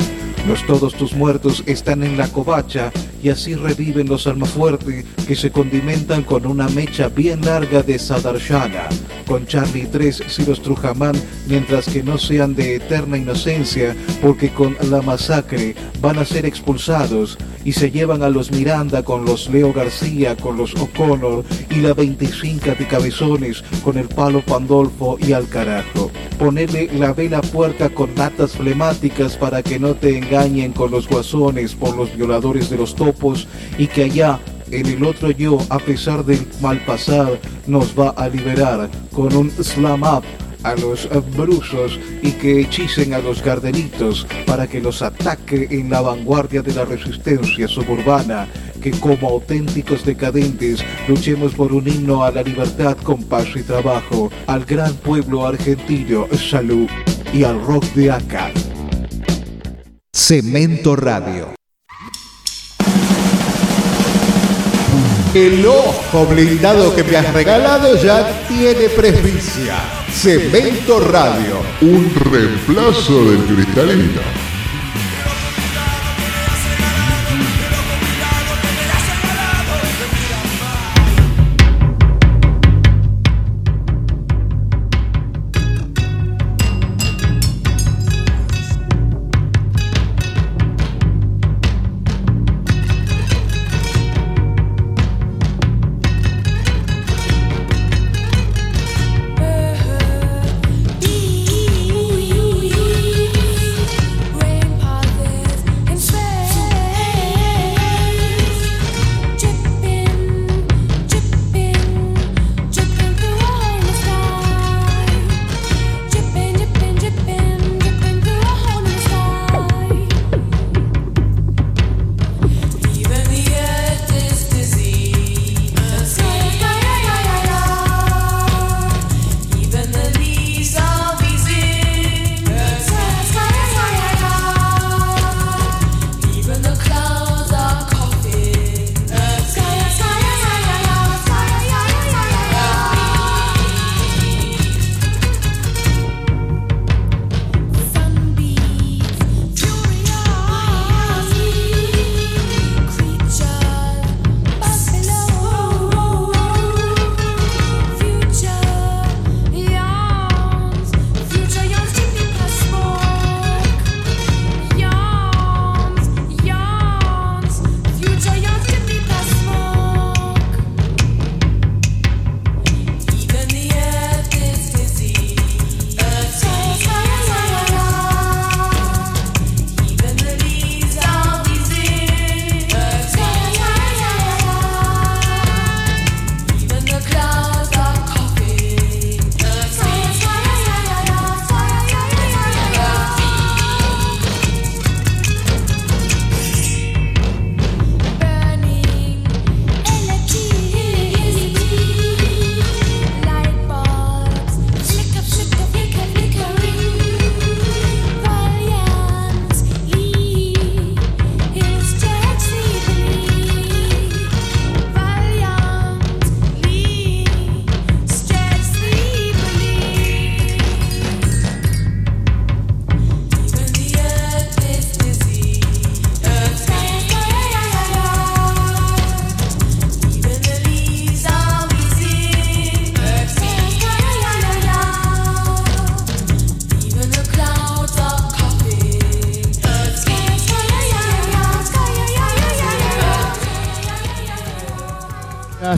Los todos tus muertos están en la covacha y así reviven los almafuerte que se condimentan con una mecha bien larga de Sadarshana, con Charlie 3 si los Trujamán, mientras que no sean de eterna inocencia, porque con la masacre van a ser expulsados y se llevan a los Miranda con los Leo García, con los O'Connor y la 25 de cabezones con el palo Pandolfo y al carajo. Ponerle la vela puerca con natas flemáticas para que no te engañen con los guasones por los violadores de los topos y que allá en el otro yo, a pesar del mal pasar, nos va a liberar con un slam up a los brusos y que hechicen a los gardenitos para que los ataque en la vanguardia de la resistencia suburbana, que como auténticos decadentes luchemos por un himno a la libertad con paz y trabajo, al gran pueblo argentino, salud y al rock de acá. Cemento Radio. El ojo blindado que me has regalado ya tiene presbicia. Cemento Radio. Un reemplazo del cristalino.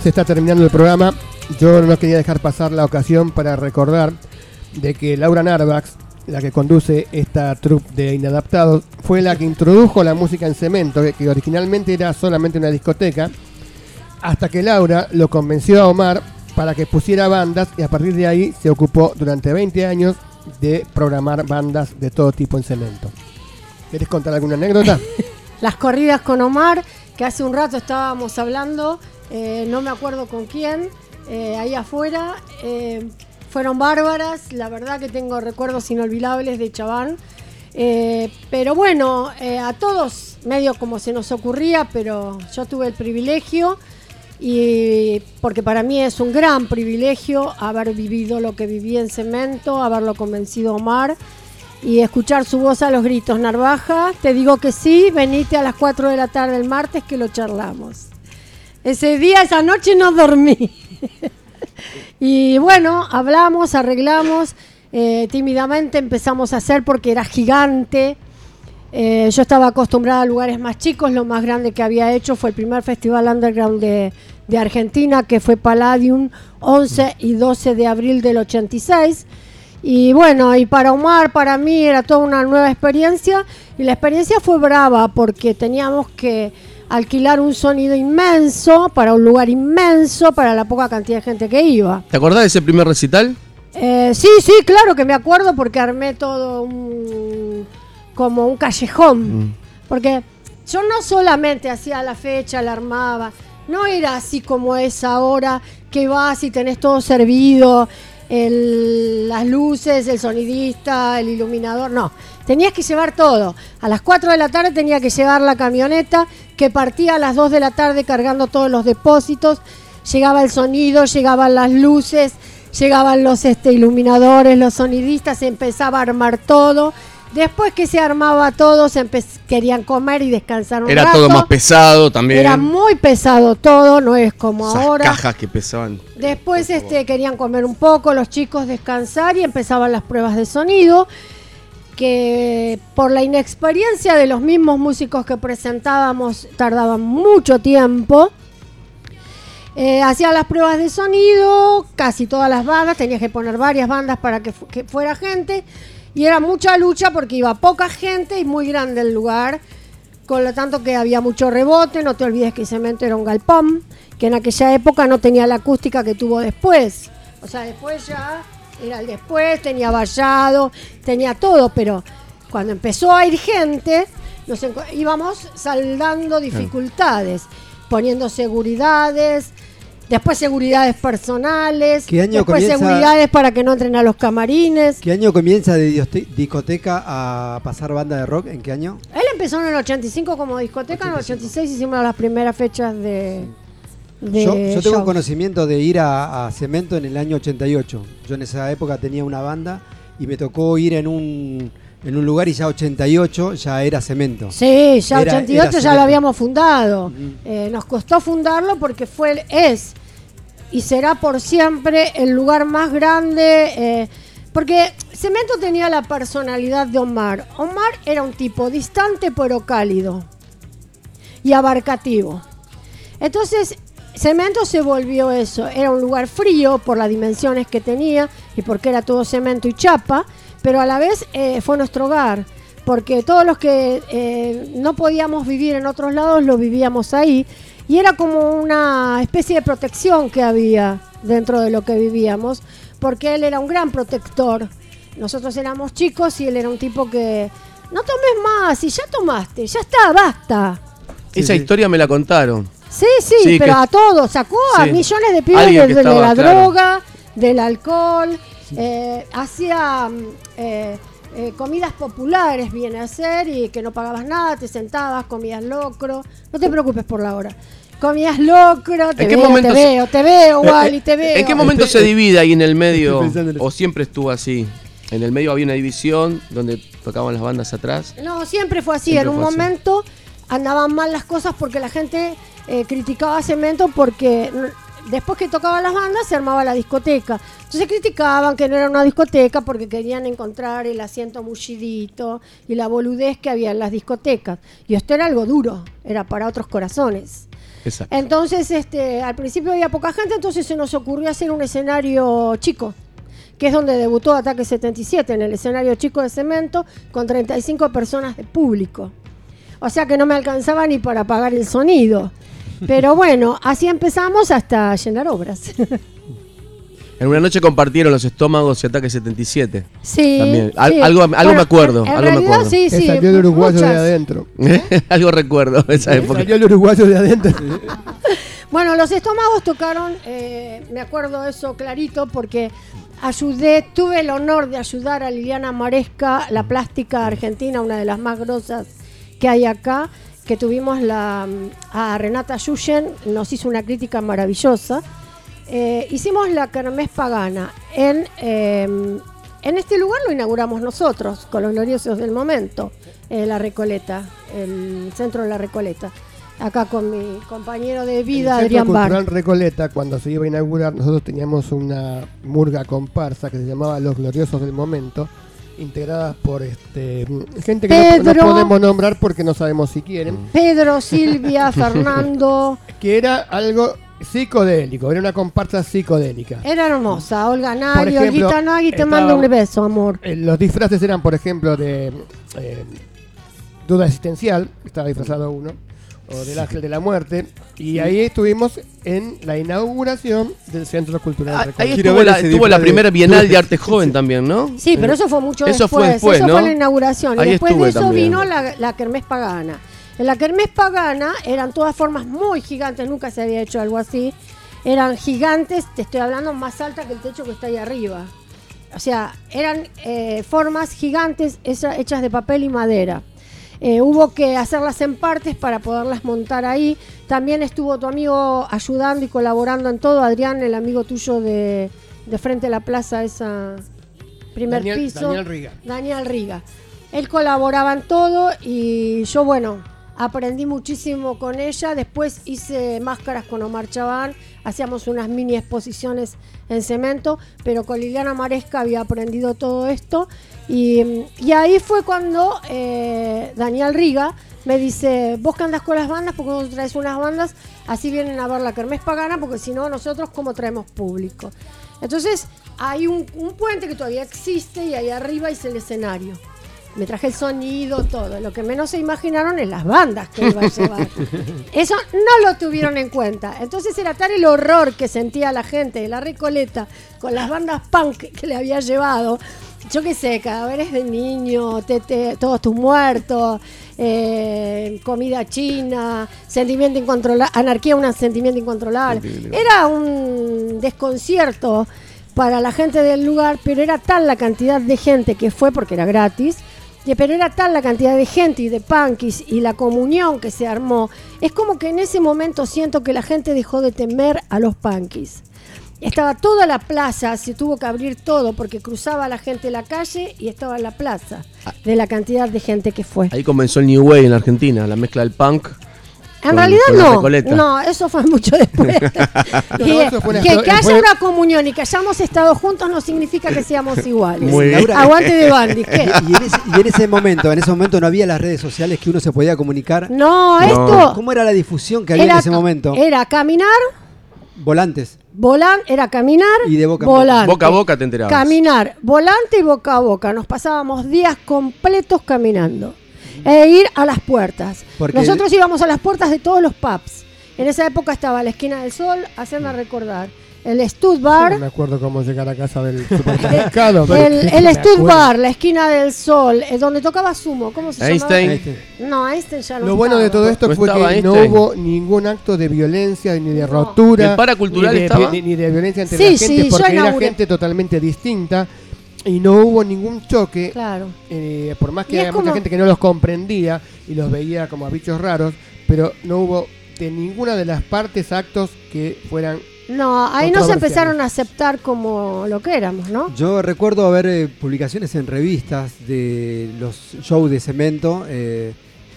Se está terminando el programa. Yo no quería dejar pasar la ocasión para recordar de que Laura Narvax, la que conduce esta troupe de inadaptados, fue la que introdujo la música en cemento, que, originalmente era solamente una discoteca, hasta que Laura lo convenció a Omar para que pusiera bandas y a partir de ahí se ocupó durante 20 años de programar bandas de todo tipo en cemento. ¿Querés contar alguna anécdota? Las corridas con Omar, que hace un rato estábamos hablando, eh, no me acuerdo con quién, eh, ahí afuera, eh, fueron bárbaras, la verdad que tengo recuerdos inolvidables de Chabán. Pero bueno, a todos medio como se nos ocurría, pero yo tuve el privilegio y porque para mí es un gran privilegio haber vivido lo que viví en Cemento, haberlo convencido a Omar y escuchar su voz a los gritos. Narvaja, te digo que sí, venite a las 4 de la tarde el martes que lo charlamos. Ese día, esa noche no dormí. y bueno, hablamos, arreglamos, eh, tímidamente empezamos a hacer porque era gigante. Eh, yo estaba acostumbrada a lugares más chicos, lo más grande que había hecho fue el primer festival underground de, de Argentina, que fue Palladium, 11 y 12 de abril del 86. Y bueno, y para Omar, para mí era toda una nueva experiencia y la experiencia fue brava porque teníamos que alquilar un sonido inmenso para un lugar inmenso para la poca cantidad de gente que iba. ¿Te acordás de ese primer recital? Eh, sí, sí, claro que me acuerdo porque armé todo un, como un callejón. Porque yo no solamente hacía la fecha, la armaba, no era así como es ahora que vas y tenés todo servido, el- las luces, el sonidista, el iluminador, no. Tenías que llevar todo. A las 4 de la tarde tenía que llevar la camioneta que partía a las 2 de la tarde cargando todos los depósitos. Llegaba el sonido, llegaban las luces, llegaban los este, iluminadores, los sonidistas, se empezaba a armar todo. Después que se armaba todo, se querían comer y descansar un Era rato. todo más pesado también. Era muy pesado todo, no es como Esas ahora. cajas que pesaban. Después este, querían comer un poco, los chicos descansar y empezaban las pruebas de sonido, que por la inexperiencia de los mismos músicos que presentábamos tardaban mucho tiempo. Eh, hacía las pruebas de sonido, casi todas las bandas, tenías que poner varias bandas para que, fu- que fuera gente, y era mucha lucha porque iba poca gente y muy grande el lugar, con lo tanto que había mucho rebote, no te olvides que Cemento era un galpón, que en aquella época no tenía la acústica que tuvo después, o sea, después ya era el después, tenía vallado, tenía todo, pero cuando empezó a ir gente, nos íbamos saldando dificultades, poniendo seguridades, después seguridades personales, ¿Qué año después comienza- seguridades para que no entren a los camarines. ¿Qué año comienza de discoteca a pasar banda de rock? ¿En qué año? Él empezó en el 85 como discoteca, en el 86 hicimos las primeras fechas de... de Yo, yo tengo shows. conocimiento de ir a, a Cemento en el año 88. Yo en esa época tenía una banda y me tocó ir en un, en un lugar y ya 88 ya era Cemento. Sí, ya Era- 88 era ya Cemento. lo habíamos fundado. Eh, nos costó fundarlo porque fue, es y será por siempre el lugar más grande. eh, porque Cemento tenía la personalidad de Omar. Omar era un tipo distante pero cálido y abarcativo. Entonces, Cemento se volvió eso. Era un lugar frío por las dimensiones que tenía y porque era todo cemento y chapa, pero a la vez eh, fue nuestro hogar. Porque todos los que eh, no podíamos vivir en otros lados lo vivíamos ahí. Y era como una especie de protección que había dentro de lo que vivíamos, porque él era un gran protector. Nosotros éramos chicos y él era un tipo que no tomes más, y ya tomaste, ya está, basta. Esa historia me la contaron. Sí, sí, Sí, pero que- a todos, sacó a Sí. millones de pibes de, la claro. droga, del alcohol, eh, hacía mm, eh, eh, comidas populares, viene a hacer, y que no pagabas nada, te sentabas, comías locro, no te preocupes por la hora. Comías locro, te ¿En qué veo, momento te se- veo, te veo, Wally, te veo. ¿En qué momento se divide ahí en el medio? ¿O siempre estuvo así? En el medio había una división donde tocaban las bandas atrás. No, siempre fue así. Siempre en un así. momento andaban mal las cosas porque la gente eh, criticaba a Cemento porque después que tocaban las bandas se armaba la discoteca. Entonces criticaban que no era una discoteca porque querían encontrar el asiento mullidito y la boludez que había en las discotecas. Y esto era algo duro, era para otros corazones. Exacto. Entonces, este, al principio había poca gente, entonces se nos ocurrió hacer un escenario chico, que es donde debutó Ataque 77, en el escenario chico de cemento, con 35 personas de público. O sea que no me alcanzaba ni para pagar el sonido. Pero bueno, así empezamos hasta llenar obras. En una noche compartieron los estómagos y Ataque 77. Sí, También. Al- sí. Algo, algo Bueno, me acuerdo. en algo me acuerdo. sí, Que sí, salió el uruguayo de adentro. algo recuerdo esa época. Salió el uruguayo de adentro. Bueno, los estómagos tocaron, eh, me acuerdo eso clarito, porque ayudé, tuve el honor de ayudar a Liliana Maresca, la plástica argentina, una de las más grosas que hay acá, que tuvimos la, a Renata Yuyen, nos hizo una crítica maravillosa. Eh, hicimos la Kermés Pagana. En, eh, en este lugar lo inauguramos nosotros, con los gloriosos del momento, eh, la Recoleta, el centro de la Recoleta. Acá con mi compañero de vida, En el Adrián Bar. Cultural Recoleta, cuando se iba a inaugurar, nosotros teníamos una murga comparsa que se llamaba Los Gloriosos del Momento, integrada por este gente que no- podemos nombrar porque no sabemos si quieren, Pedro, Silvia, Fernando. que era algo psicodélico, era una comparsa psicodélica. Era hermosa. Olga ejemplo, Olguita Nagui, te estaba- mando un beso, amor. Eh, Los disfraces eran, por ejemplo, de eh, duda existencial, estaba disfrazado uno, o del ángel de la muerte, y ahí estuvimos en la inauguración del Centro Cultural Ah. Ahí estuvo la, estuvo la primera Bienal de Arte Joven también, ¿no? Sí, pero eso fue mucho Eso después. fue después, eso ¿no? fue la inauguración. Ahí y después de eso también. vino la, la Kermés Pagana. En la Kermés Pagana eran todas formas muy gigantes, nunca se había hecho algo así. Eran gigantes, te estoy hablando más alta que el techo que está ahí arriba. O sea, eran eh, formas gigantes hecha- hechas de papel y madera. Eh, hubo que hacerlas en partes para poderlas montar ahí. También estuvo tu amigo ayudando y colaborando en todo. Adrián, el amigo tuyo de, de frente a la plaza, esa primer Daniel- piso. Daniel Riga. Daniel Riga. Él colaboraba en todo y yo, bueno, aprendí muchísimo con ella. Después hice máscaras con Omar Chabán, hacíamos unas mini exposiciones en cemento, pero con Liliana Maresca había aprendido todo esto. Y, y ahí fue cuando eh, Daniel Riga me dice, vos que andás con las bandas, porque vos traes unas bandas, así vienen a ver la Kermés Pagana, porque si no, nosotros cómo traemos público. Entonces, hay un, un puente que todavía existe y ahí arriba hice el escenario. Me traje el sonido, todo. Lo que menos se imaginaron es las bandas que iba a llevar. Eso no lo tuvieron en cuenta. Entonces era tal el horror que sentía la gente de la Recoleta con las bandas punk que le había llevado. Yo qué sé, cadáveres de niño, tete, todos tus muertos, eh, comida china, sentimiento incontrolable, anarquía, un sentimiento incontrolable. Era un desconcierto para la gente del lugar, pero era tal la cantidad de gente que fue, porque era gratis, pero era tal la cantidad de gente y de punkis y la comunión que se armó. Es como que en ese momento siento que la gente dejó de temer a los punkis. Estaba toda la plaza, se tuvo que abrir todo porque cruzaba la gente la calle y estaba en la plaza de la cantidad de gente que fue. Ahí comenzó el New Way en la Argentina, la mezcla del punk. En con- realidad con no, Recoleta. no, eso fue mucho después. No, que eso fue que- que haya una comunión y que hayamos estado juntos no significa que seamos iguales. Muy bien. Laura- Aguante de Bandi, ¿qué? Y en, ese, y en ese momento, en ese momento no había las redes sociales que uno se podía comunicar. No, esto ¿Cómo era la difusión que había era, en ese momento? era caminar, Volantes. volar, era caminar, Y de boca en boca. volante. Boca a boca te enterabas. Caminar, volante y boca a boca. Nos pasábamos días completos caminando. E ir a las puertas. Porque- Nosotros íbamos a las puertas de todos los pubs. En esa época estaba la esquina del sol, hacerme recordar. El Stud Bar, No me acuerdo cómo llegar a casa del supermercado. pero el, el Stud. Bar, la esquina del sol, eh, donde tocaba sumo. ¿Cómo se Einstein. llamaba? No, Einstein ya no Lo bueno de todo esto No fue que no Einstein. hubo ningún acto de violencia ni de rotura. ¿El paracultural ni de, estaba? Ni, ni de violencia entre Sí, la sí, gente yo porque era inauguré. gente totalmente distinta y no hubo ningún choque. Claro. eh, por más que es había mucha como- gente que no los comprendía y los veía como a bichos raros, pero no hubo de ninguna de las partes actos que fueran No, ahí nos Controversiales. empezaron a aceptar como lo que éramos, ¿no? Yo recuerdo ver eh, publicaciones en revistas de los shows de cemento. eh,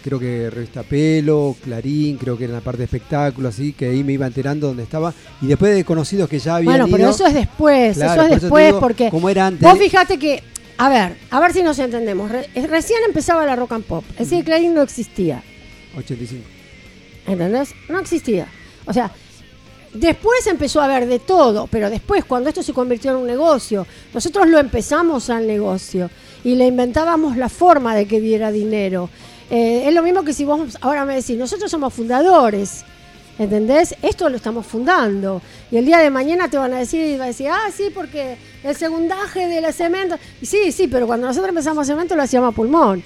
creo que revista Pelo, Clarín, creo que era la parte de espectáculo, así, que ahí me iba enterando dónde estaba. Y después de conocidos que ya habían Bueno, pero ido- eso es después, Claro, eso es después digo, porque ¿Cómo era antes? vos fíjate que, a ver, a ver si nos entendemos. Re- recién empezaba la rock and pop, el cine Clarín no existía. 85. ¿Entendés? No existía. O sea, después empezó a haber de todo, pero después cuando esto se convirtió en un negocio, nosotros lo empezamos al negocio y le inventábamos la forma de que diera dinero. Eh, es lo mismo que si vos ahora me decís, nosotros somos fundadores. ¿Entendés? Esto lo estamos fundando. Y el día de mañana te van a decir, va a decir, ah, sí, porque el segundaje de la cemento. Y sí, sí, pero cuando nosotros empezamos cemento lo hacíamos pulmón.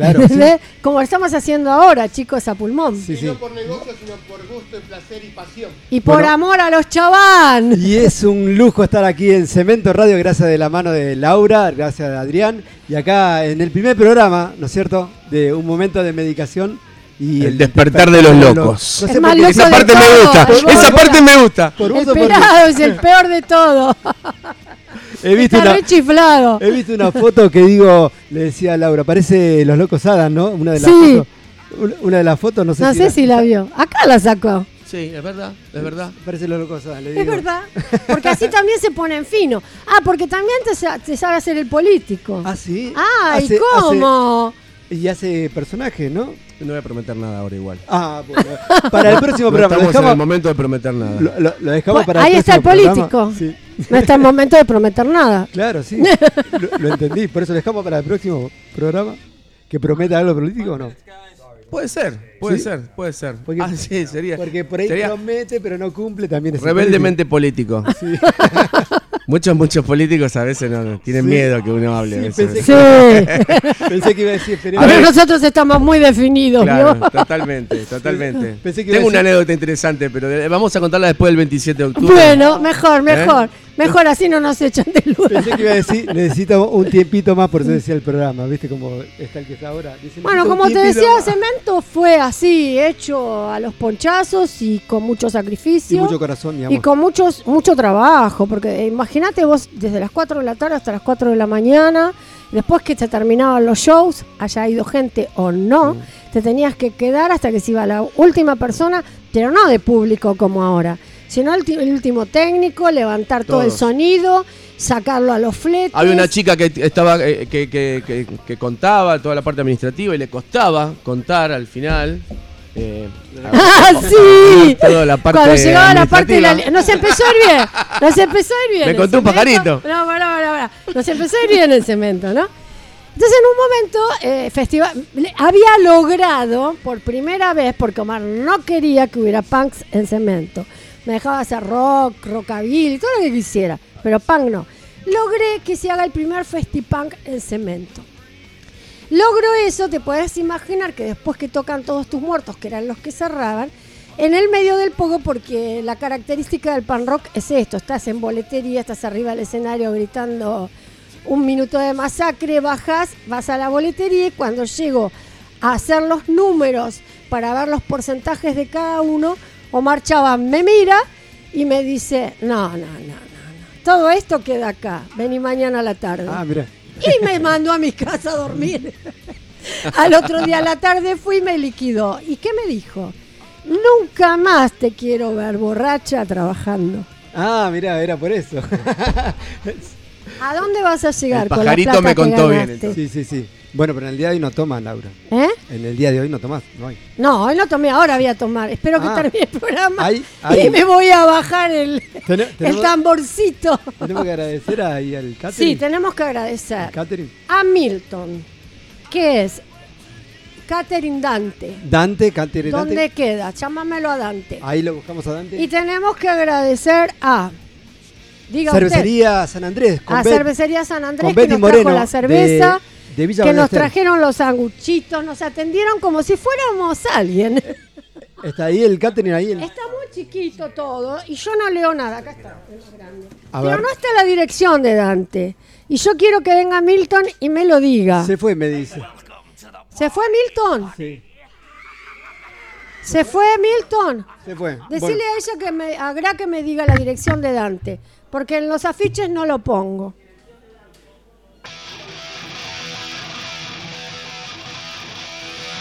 Claro, ¿Entendés? Como lo estamos haciendo ahora, chicos, a pulmón. Y no por negocio, sino por gusto y placer y pasión. Y por Bueno. amor a los chaván. Y es un lujo estar aquí en Cemento Radio, gracias de la mano de Laura, gracias de Adrián. Y acá en el primer programa, ¿no es cierto? De un momento de medicación. Y El despertar de los locos. No sé por qué- loco Esa parte me gusta, Por esa parte me gusta. Por es el peor de todo. He visto, Está una, re chiflado. he visto una foto que digo, le decía a Laura, parece Los Locos Adam, ¿no? Una de las Sí. fotos. una- de las fotos, no sé No si. sé era- si la vio. Acá la sacó. Sí, es verdad, es verdad. Parece Los Locos Adam, le Es digo. verdad. Porque así también se pone en fino. Ah, porque también te, sa- te sabe hacer el político. Ah, sí. Ay, Hace- ¿cómo? Y hace personaje, ¿no? No voy a prometer nada ahora igual. Ah, bueno. Para el próximo No programa. estamos en dejamos, el momento de prometer nada. lo, lo- lo dejamos Pues, para ahí el está el político. Sí. No está el momento de prometer nada. Claro, sí. lo, lo entendí. Por eso lo dejamos para el próximo programa. ¿Que prometa algo político o no? Puede ser, puede ¿Sí? ser, puede ser. Porque- ah, sí, sería. Porque por ahí sería promete, pero no cumple también. es rebeldemente político. Muchos, muchos políticos a veces no, tienen Sí. miedo que uno hable. Sí, pensé, Sí. que, pensé que iba a decir. esperemos- A Pero ver. nosotros estamos muy definidos, Claro, totalmente, totalmente. Pensé que Tengo una decir- anécdota interesante, pero vamos a contarla después del 27 de octubre. Bueno, mejor, ¿Eh? Mejor. Así no nos echan de lugar. Pensé que iba a decir, necesito un tiempito más, por eso decía el programa, ¿viste? Como está el que está ahora. Dice, Bueno, "Necesito un como te decía, más". Cemento fue así, hecho a los ponchazos y con mucho Y sacrificio. mucho corazón, mi amor. Y con muchos, mucho trabajo, porque eh, imagínate vos desde las 4 de la tarde hasta las 4 de la mañana, después que te terminaban los shows, haya ido gente o no, te tenías que quedar hasta que se iba la última persona, pero no de público como ahora, sino el, el último técnico, levantar todo el sonido, sacarlo a los fletes. Había una chica que estaba eh, que, que- que- que contaba toda la parte administrativa y le costaba contar al final. eh, ¡Ah, sí! toda la parte Cuando llegaba la parte de la... Nos empezó a ir bien, nos empezó a ir bien. Me contó un pajarito. No, pará, pará, pará. Nos empezó a ir bien el cemento, ¿no? Entonces en un momento, eh, festival, había logrado por primera vez, porque Omar no quería que hubiera punks en cemento. Me dejaba hacer rock, rockabilly, todo lo que quisiera, pero punk no. Logré que se haga el primer festipunk en cemento. Logro eso, te puedes imaginar que después que tocan todos tus muertos, que eran los que cerraban, en el medio del pogo, porque la característica del pan rock es esto, estás en boletería, estás arriba del escenario gritando un minuto de masacre, bajas, vas a la boletería y cuando llego a hacer los números para ver los porcentajes de cada uno, Omar Chaban me mira y me dice, no, no, no, no, no, todo esto queda acá, vení mañana a la tarde. Ah, mira. Y me mandó a mi casa a dormir. Al otro día a la tarde fui y me liquidó. ¿Y qué me dijo? Nunca más te quiero ver borracha trabajando. Ah, mira, era por eso. ¿A dónde vas a llegar El con la pajarito plata me que contó bien? Sí, sí, sí. Bueno, pero en el día de hoy no toman, Laura. ¿Eh? En el día de hoy no tomás, no hay. No, hoy no tomé, ahora voy a tomar. Espero que Ah. termine el programa Ahí, ahí. y me voy a bajar el, tamborcito. tenemos que agradecer ahí al Sí, catering. tenemos que agradecer Catering. a Milton, que es Catherine Dante. Dante, catering ¿Dónde Dante. queda? Llámamelo a Dante. Ahí lo buscamos a Dante. Y tenemos que agradecer a. Diga Cervecería San Andrés. usted, a Cervecería San Andrés con que Betty nos trajo Moreno la cerveza, de, de Villa que nos trajeron los sanguchitos, nos atendieron como si fuéramos alguien. Está ahí el catering ahí. el- Está muy chiquito todo y yo no leo nada. Acá está. es más grande. A Pero ver. no está la dirección de Dante. Y yo quiero que venga Milton y me lo diga. Se fue, me dice. ¿Se fue Milton? Sí. ¿Se fue Milton? Se fue. Decirle a ella que me haga que me diga la dirección de Dante, porque en los afiches no lo pongo.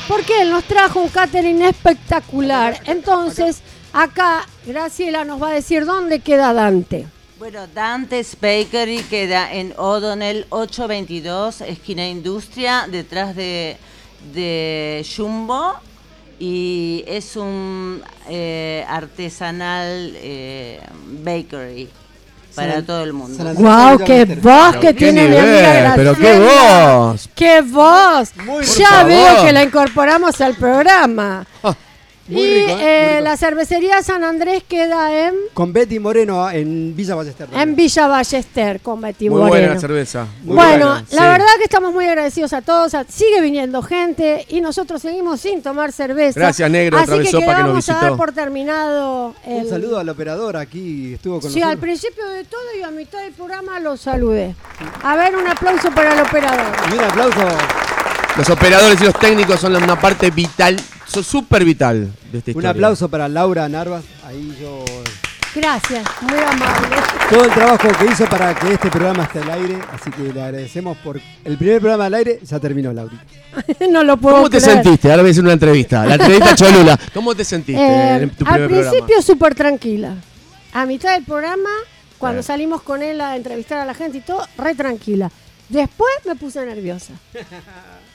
Porque él nos trajo un catering espectacular. Entonces, acá Graciela nos va a decir dónde queda Dante. Bueno, Dante's Bakery queda en O'Donnell 822, esquina Industria, detrás de, de Jumbo. y es un eh, artesanal eh, bakery para San- todo el mundo. ¡Guau! ¡Qué voz que tiene mi amiga pero qué Graciela! voz. ¡Qué voz! Muy ya favor. veo que la incorporamos al programa. Muy y rico, ¿eh? eh, Muy rico. la cervecería San Andrés queda en, Con Betty Moreno en Villa Ballester. en Villa Ballester con Betty Muy buena Moreno. la cerveza. Muy bueno, buena, la sí. verdad que estamos muy agradecidos a todos. a- Sigue viniendo gente y nosotros seguimos sin tomar cerveza. Gracias, Negro, Así vez que sopa que nos quedamos a dar visitó. por terminado el... Un saludo al operador aquí, estuvo con Sí, al nosotros. principio de todo y a mitad del programa lo saludé. A ver, un aplauso para el operador. Y un aplauso. Los operadores y los técnicos son una parte vital, son súper vital de esta Un historia. aplauso para Laura Narvas. Ahí yo. Gracias, muy amable. Todo el trabajo que hizo para que este programa esté al aire. Así que le agradecemos por. El primer programa al aire ya terminó, Laura. no lo puedo ¿Cómo te sentiste? Ahora voy a hacer una entrevista. La entrevista Cholula. ¿Cómo te sentiste Eh, en tu al primer programa? principio súper tranquila. A mitad del programa, cuando Eh. salimos con él a entrevistar a la gente y todo, re tranquila. Después me puse nerviosa.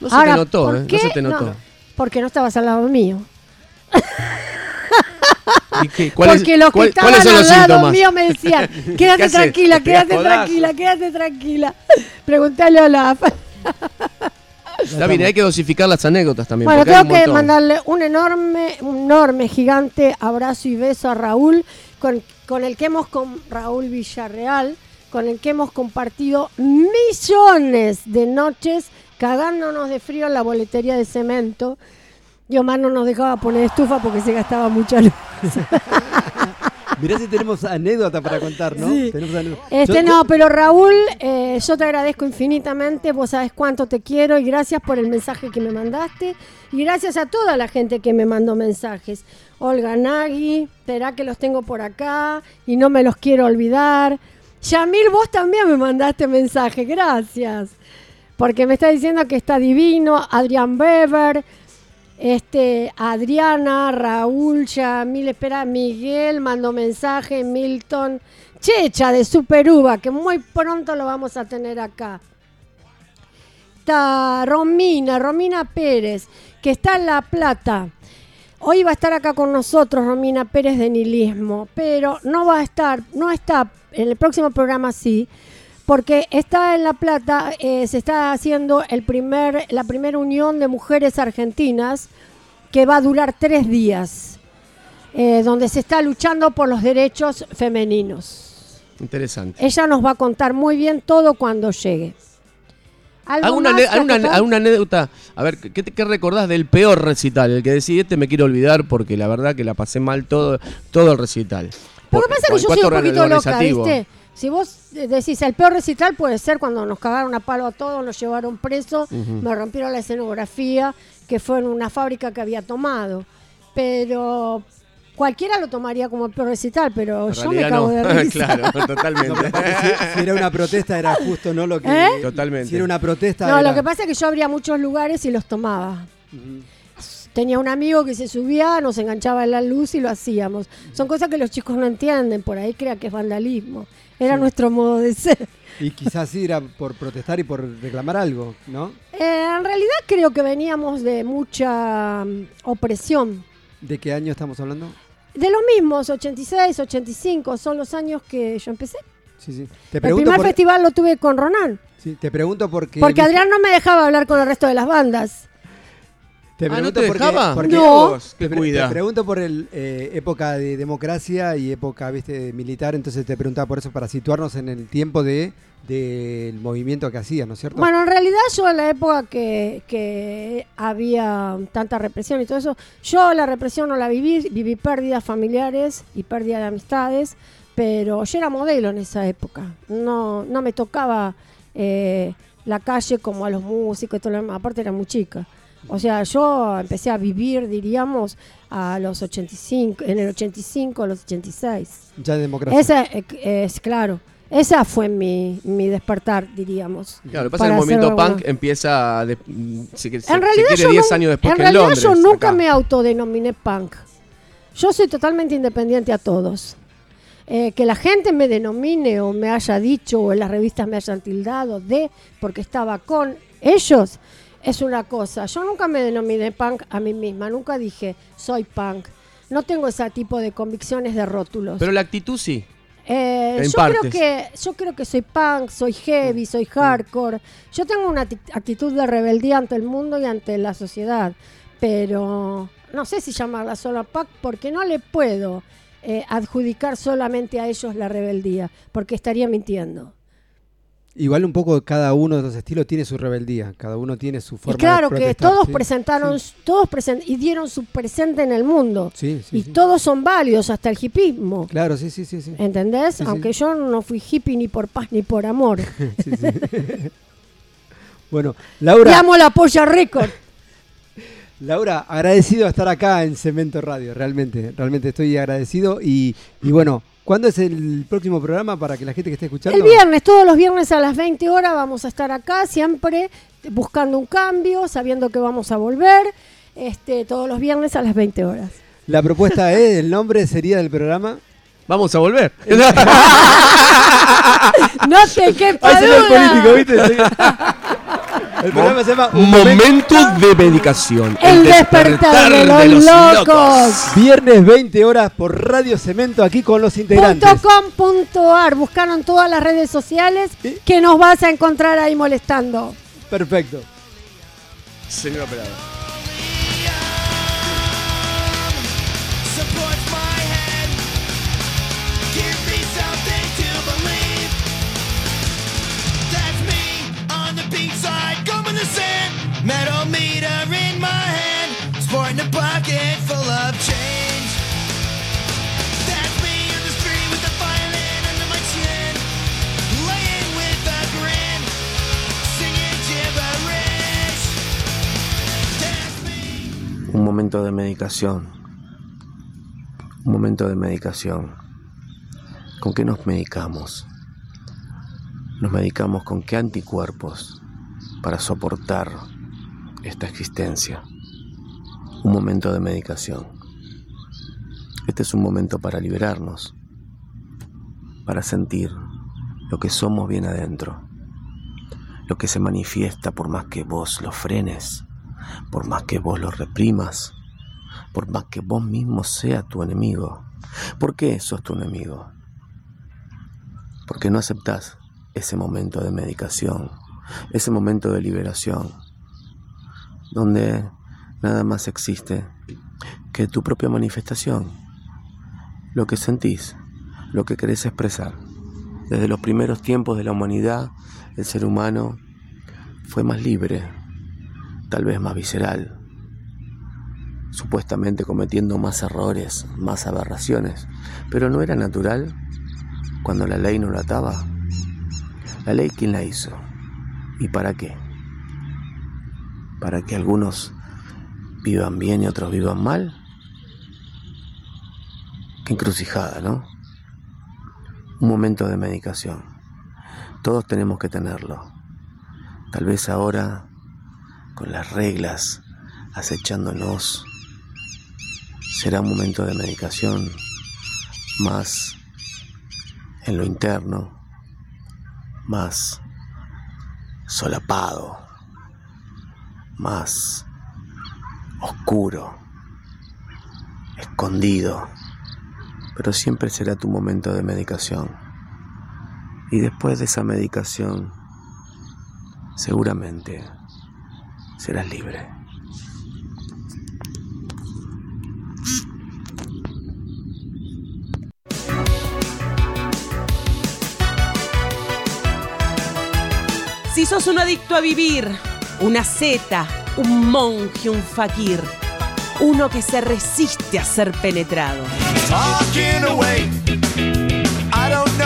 No se Ahora, te notó, ¿por ¿eh? No se te notó. porque no estabas al lado mío. ¿Y qué? ¿Cuáles- Porque los que estaban ¿Cuáles son al lado síntomas? mío me decían, ¿Qué quédate tranquila, ¿Te pegas quédate tranquila, quédate tranquila. Preguntale a la... Está bien, hay que dosificar las anécdotas también. Bueno, tengo que mandarle un enorme, un enorme, gigante abrazo y beso a Raúl, con, con el que hemos, con Raúl Villarreal, con el que hemos compartido millones de noches cagándonos de frío en la boletería de cemento. Y Omar no nos dejaba poner estufa porque se gastaba mucha luz. Mirá si tenemos anécdota para contar, ¿no? Sí. Tenemos. Este Yo- no, pero Raúl, eh, yo te agradezco infinitamente, vos sabes cuánto te quiero y gracias por el mensaje que me mandaste y gracias a toda la gente que me mandó mensajes. Olga Nagui, será que los tengo por acá y no me los quiero olvidar. Yamil, vos también me mandaste mensaje, gracias. Porque me está diciendo que está divino, Adrián Weber, este, Adriana, Raúl, Yamil, espera, Miguel mandó mensaje, Milton, Checha de Superuva, que muy pronto lo vamos a tener acá. Está Romina, Romina Pérez, que está en La Plata. Hoy va a estar acá con nosotros Romina Pérez de Nilismo, pero no va a estar, no está, en el próximo programa sí, porque está en La Plata, eh, se está haciendo el primer, la primera unión de mujeres argentinas que va a durar tres días, eh, donde se está luchando por los derechos femeninos. Interesante. Ella nos va a contar muy bien todo cuando llegue. ¿Algo ¿Alguna, alguna- anécdota? A ver, ¿qué, recordás del peor recital? El que decís, este me quiero olvidar porque la verdad que la pasé mal todo, todo el recital. Lo que pasa es que yo soy un poquito loca. ¿viste? Si vos decís el peor recital puede ser cuando nos cagaron a palo a todos, nos llevaron presos, Ujú. me rompieron la escenografía, que fue en una fábrica que había tomado. Pero cualquiera lo tomaría como el peor recital, pero En yo me cago no. de risa. claro, totalmente. No, si, si era una protesta era justo no lo que. ¿Eh? Totalmente. Si era una protesta. No, era- lo que pasa es que yo abría muchos lugares y los tomaba. Tenía un amigo que se subía, nos enganchaba en la luz y lo hacíamos. Son cosas que los chicos no entienden, por ahí crean que es vandalismo. Era nuestro modo de ser. Y quizás sí era por protestar y por reclamar algo, ¿no? Eh, en realidad creo que veníamos de mucha mm, opresión. ¿De qué año estamos hablando? De los mismos, 86, 85, son los años que yo empecé. Sí, sí. Te El primer por- festival lo tuve con Ronan, sí, te pregunto porque. porque Adrián no me dejaba hablar con el resto de las bandas. Te Ah, ¿no pregunto te porque- dejaba? porque- No. Te, pre- cuida. te pregunto por el eh, época de democracia y época, viste, militar, entonces te preguntaba por eso para situarnos en el tiempo de del movimiento que hacías, ¿no es cierto? Bueno, en realidad yo en la época que, que había tanta represión y todo eso, yo la represión no la viví, viví pérdidas familiares y pérdida de amistades, pero yo era modelo en esa época, no, no me tocaba eh, la calle como a los músicos y todo lo demás, aparte era muy chica. O sea, yo empecé a vivir, diríamos, a los 85, en el 85, a los 86. ya de democracia. Esa eh, es claro. Esa fue mi, mi despertar, diríamos. Claro, lo que pasa es que el movimiento punk alguna- empieza de, si, que- si- En realidad si yo quiere 10 nun- años después en que en realidad Londres. yo nunca acá. me autodenominé punk. Yo soy totalmente independiente a todos. Eh, que la gente me denomine o me haya dicho o en las revistas me hayan tildado de porque estaba con ellos es una cosa. Yo nunca me denominé punk a mí misma, nunca dije soy punk. No tengo ese tipo de convicciones de rótulos. Pero la actitud sí. Eh, yo creo que yo creo que soy punk, soy heavy, soy hardcore. Yo tengo una actitud de rebeldía ante el mundo y ante la sociedad, pero no sé si llamarla solo punk porque no le puedo eh, adjudicar solamente a ellos la rebeldía, porque estaría mintiendo. Igual un poco cada uno de los estilos tiene su rebeldía, cada uno tiene su Y forma claro de que todos sí. presentaron, todos presen- y dieron su presente en el mundo. Sí, sí, y todos son válidos, hasta el hipismo. Claro, sí, sí, sí. sí. ¿Entendés? Aunque yo no fui hippie ni por paz ni por amor. Sí, sí. bueno, Laura. Te amo la polla récord. Laura, agradecido de estar acá en Cemento Radio, realmente, realmente estoy agradecido y, y bueno, ¿cuándo es el próximo programa para que la gente que esté escuchando? El viernes, todos los viernes a las 20 horas vamos a estar acá, siempre buscando un cambio, sabiendo que vamos a volver. Este, todos los viernes a las 20 horas. La propuesta es, el nombre sería del programa. Vamos a volver. No te quepa Ahí salió el duda. político, ¿viste? El programa se llama Un Momento de medicación. El despertar de los locos. Viernes 20 horas por Radio Cemento aquí con los integrantes. .com.ar, buscaron todas las redes sociales que nos vas a encontrar ahí molestando. Perfecto. Señor operador. Un momento de medicación. Un momento de medicación. ¿Con qué nos medicamos? Nos medicamos con qué anticuerpos para soportar esta existencia. Un momento de medicación. Este es un momento para liberarnos, para sentir lo que somos bien adentro, lo que se manifiesta por más que vos lo frenes, por más que vos lo reprimas, por más que vos mismo sea tu enemigo. ¿Por qué sos tu enemigo? Porque no aceptás ese momento de medicación, ese momento de liberación, donde nada más existe que tu propia manifestación, lo que sentís, lo que querés expresar. Desde los primeros tiempos de la humanidad, el ser humano fue más libre, tal vez más visceral, supuestamente cometiendo más errores, más aberraciones, pero no era natural cuando la ley no lo ataba. La ley, ¿quién la hizo? ¿Y para qué? ¿Para que algunos vivan bien y otros vivan mal? Qué encrucijada, ¿no? Un momento de medicación. Todos tenemos que tenerlo. Tal vez ahora, con las reglas acechándonos, será un momento de medicación más en lo interno, más solapado, más oscuro, escondido, pero siempre será tu momento de medicación. Y después de esa medicación, seguramente serás libre. Sos un adicto a vivir, una zeta, un monje, un fakir, uno que se resiste a ser penetrado.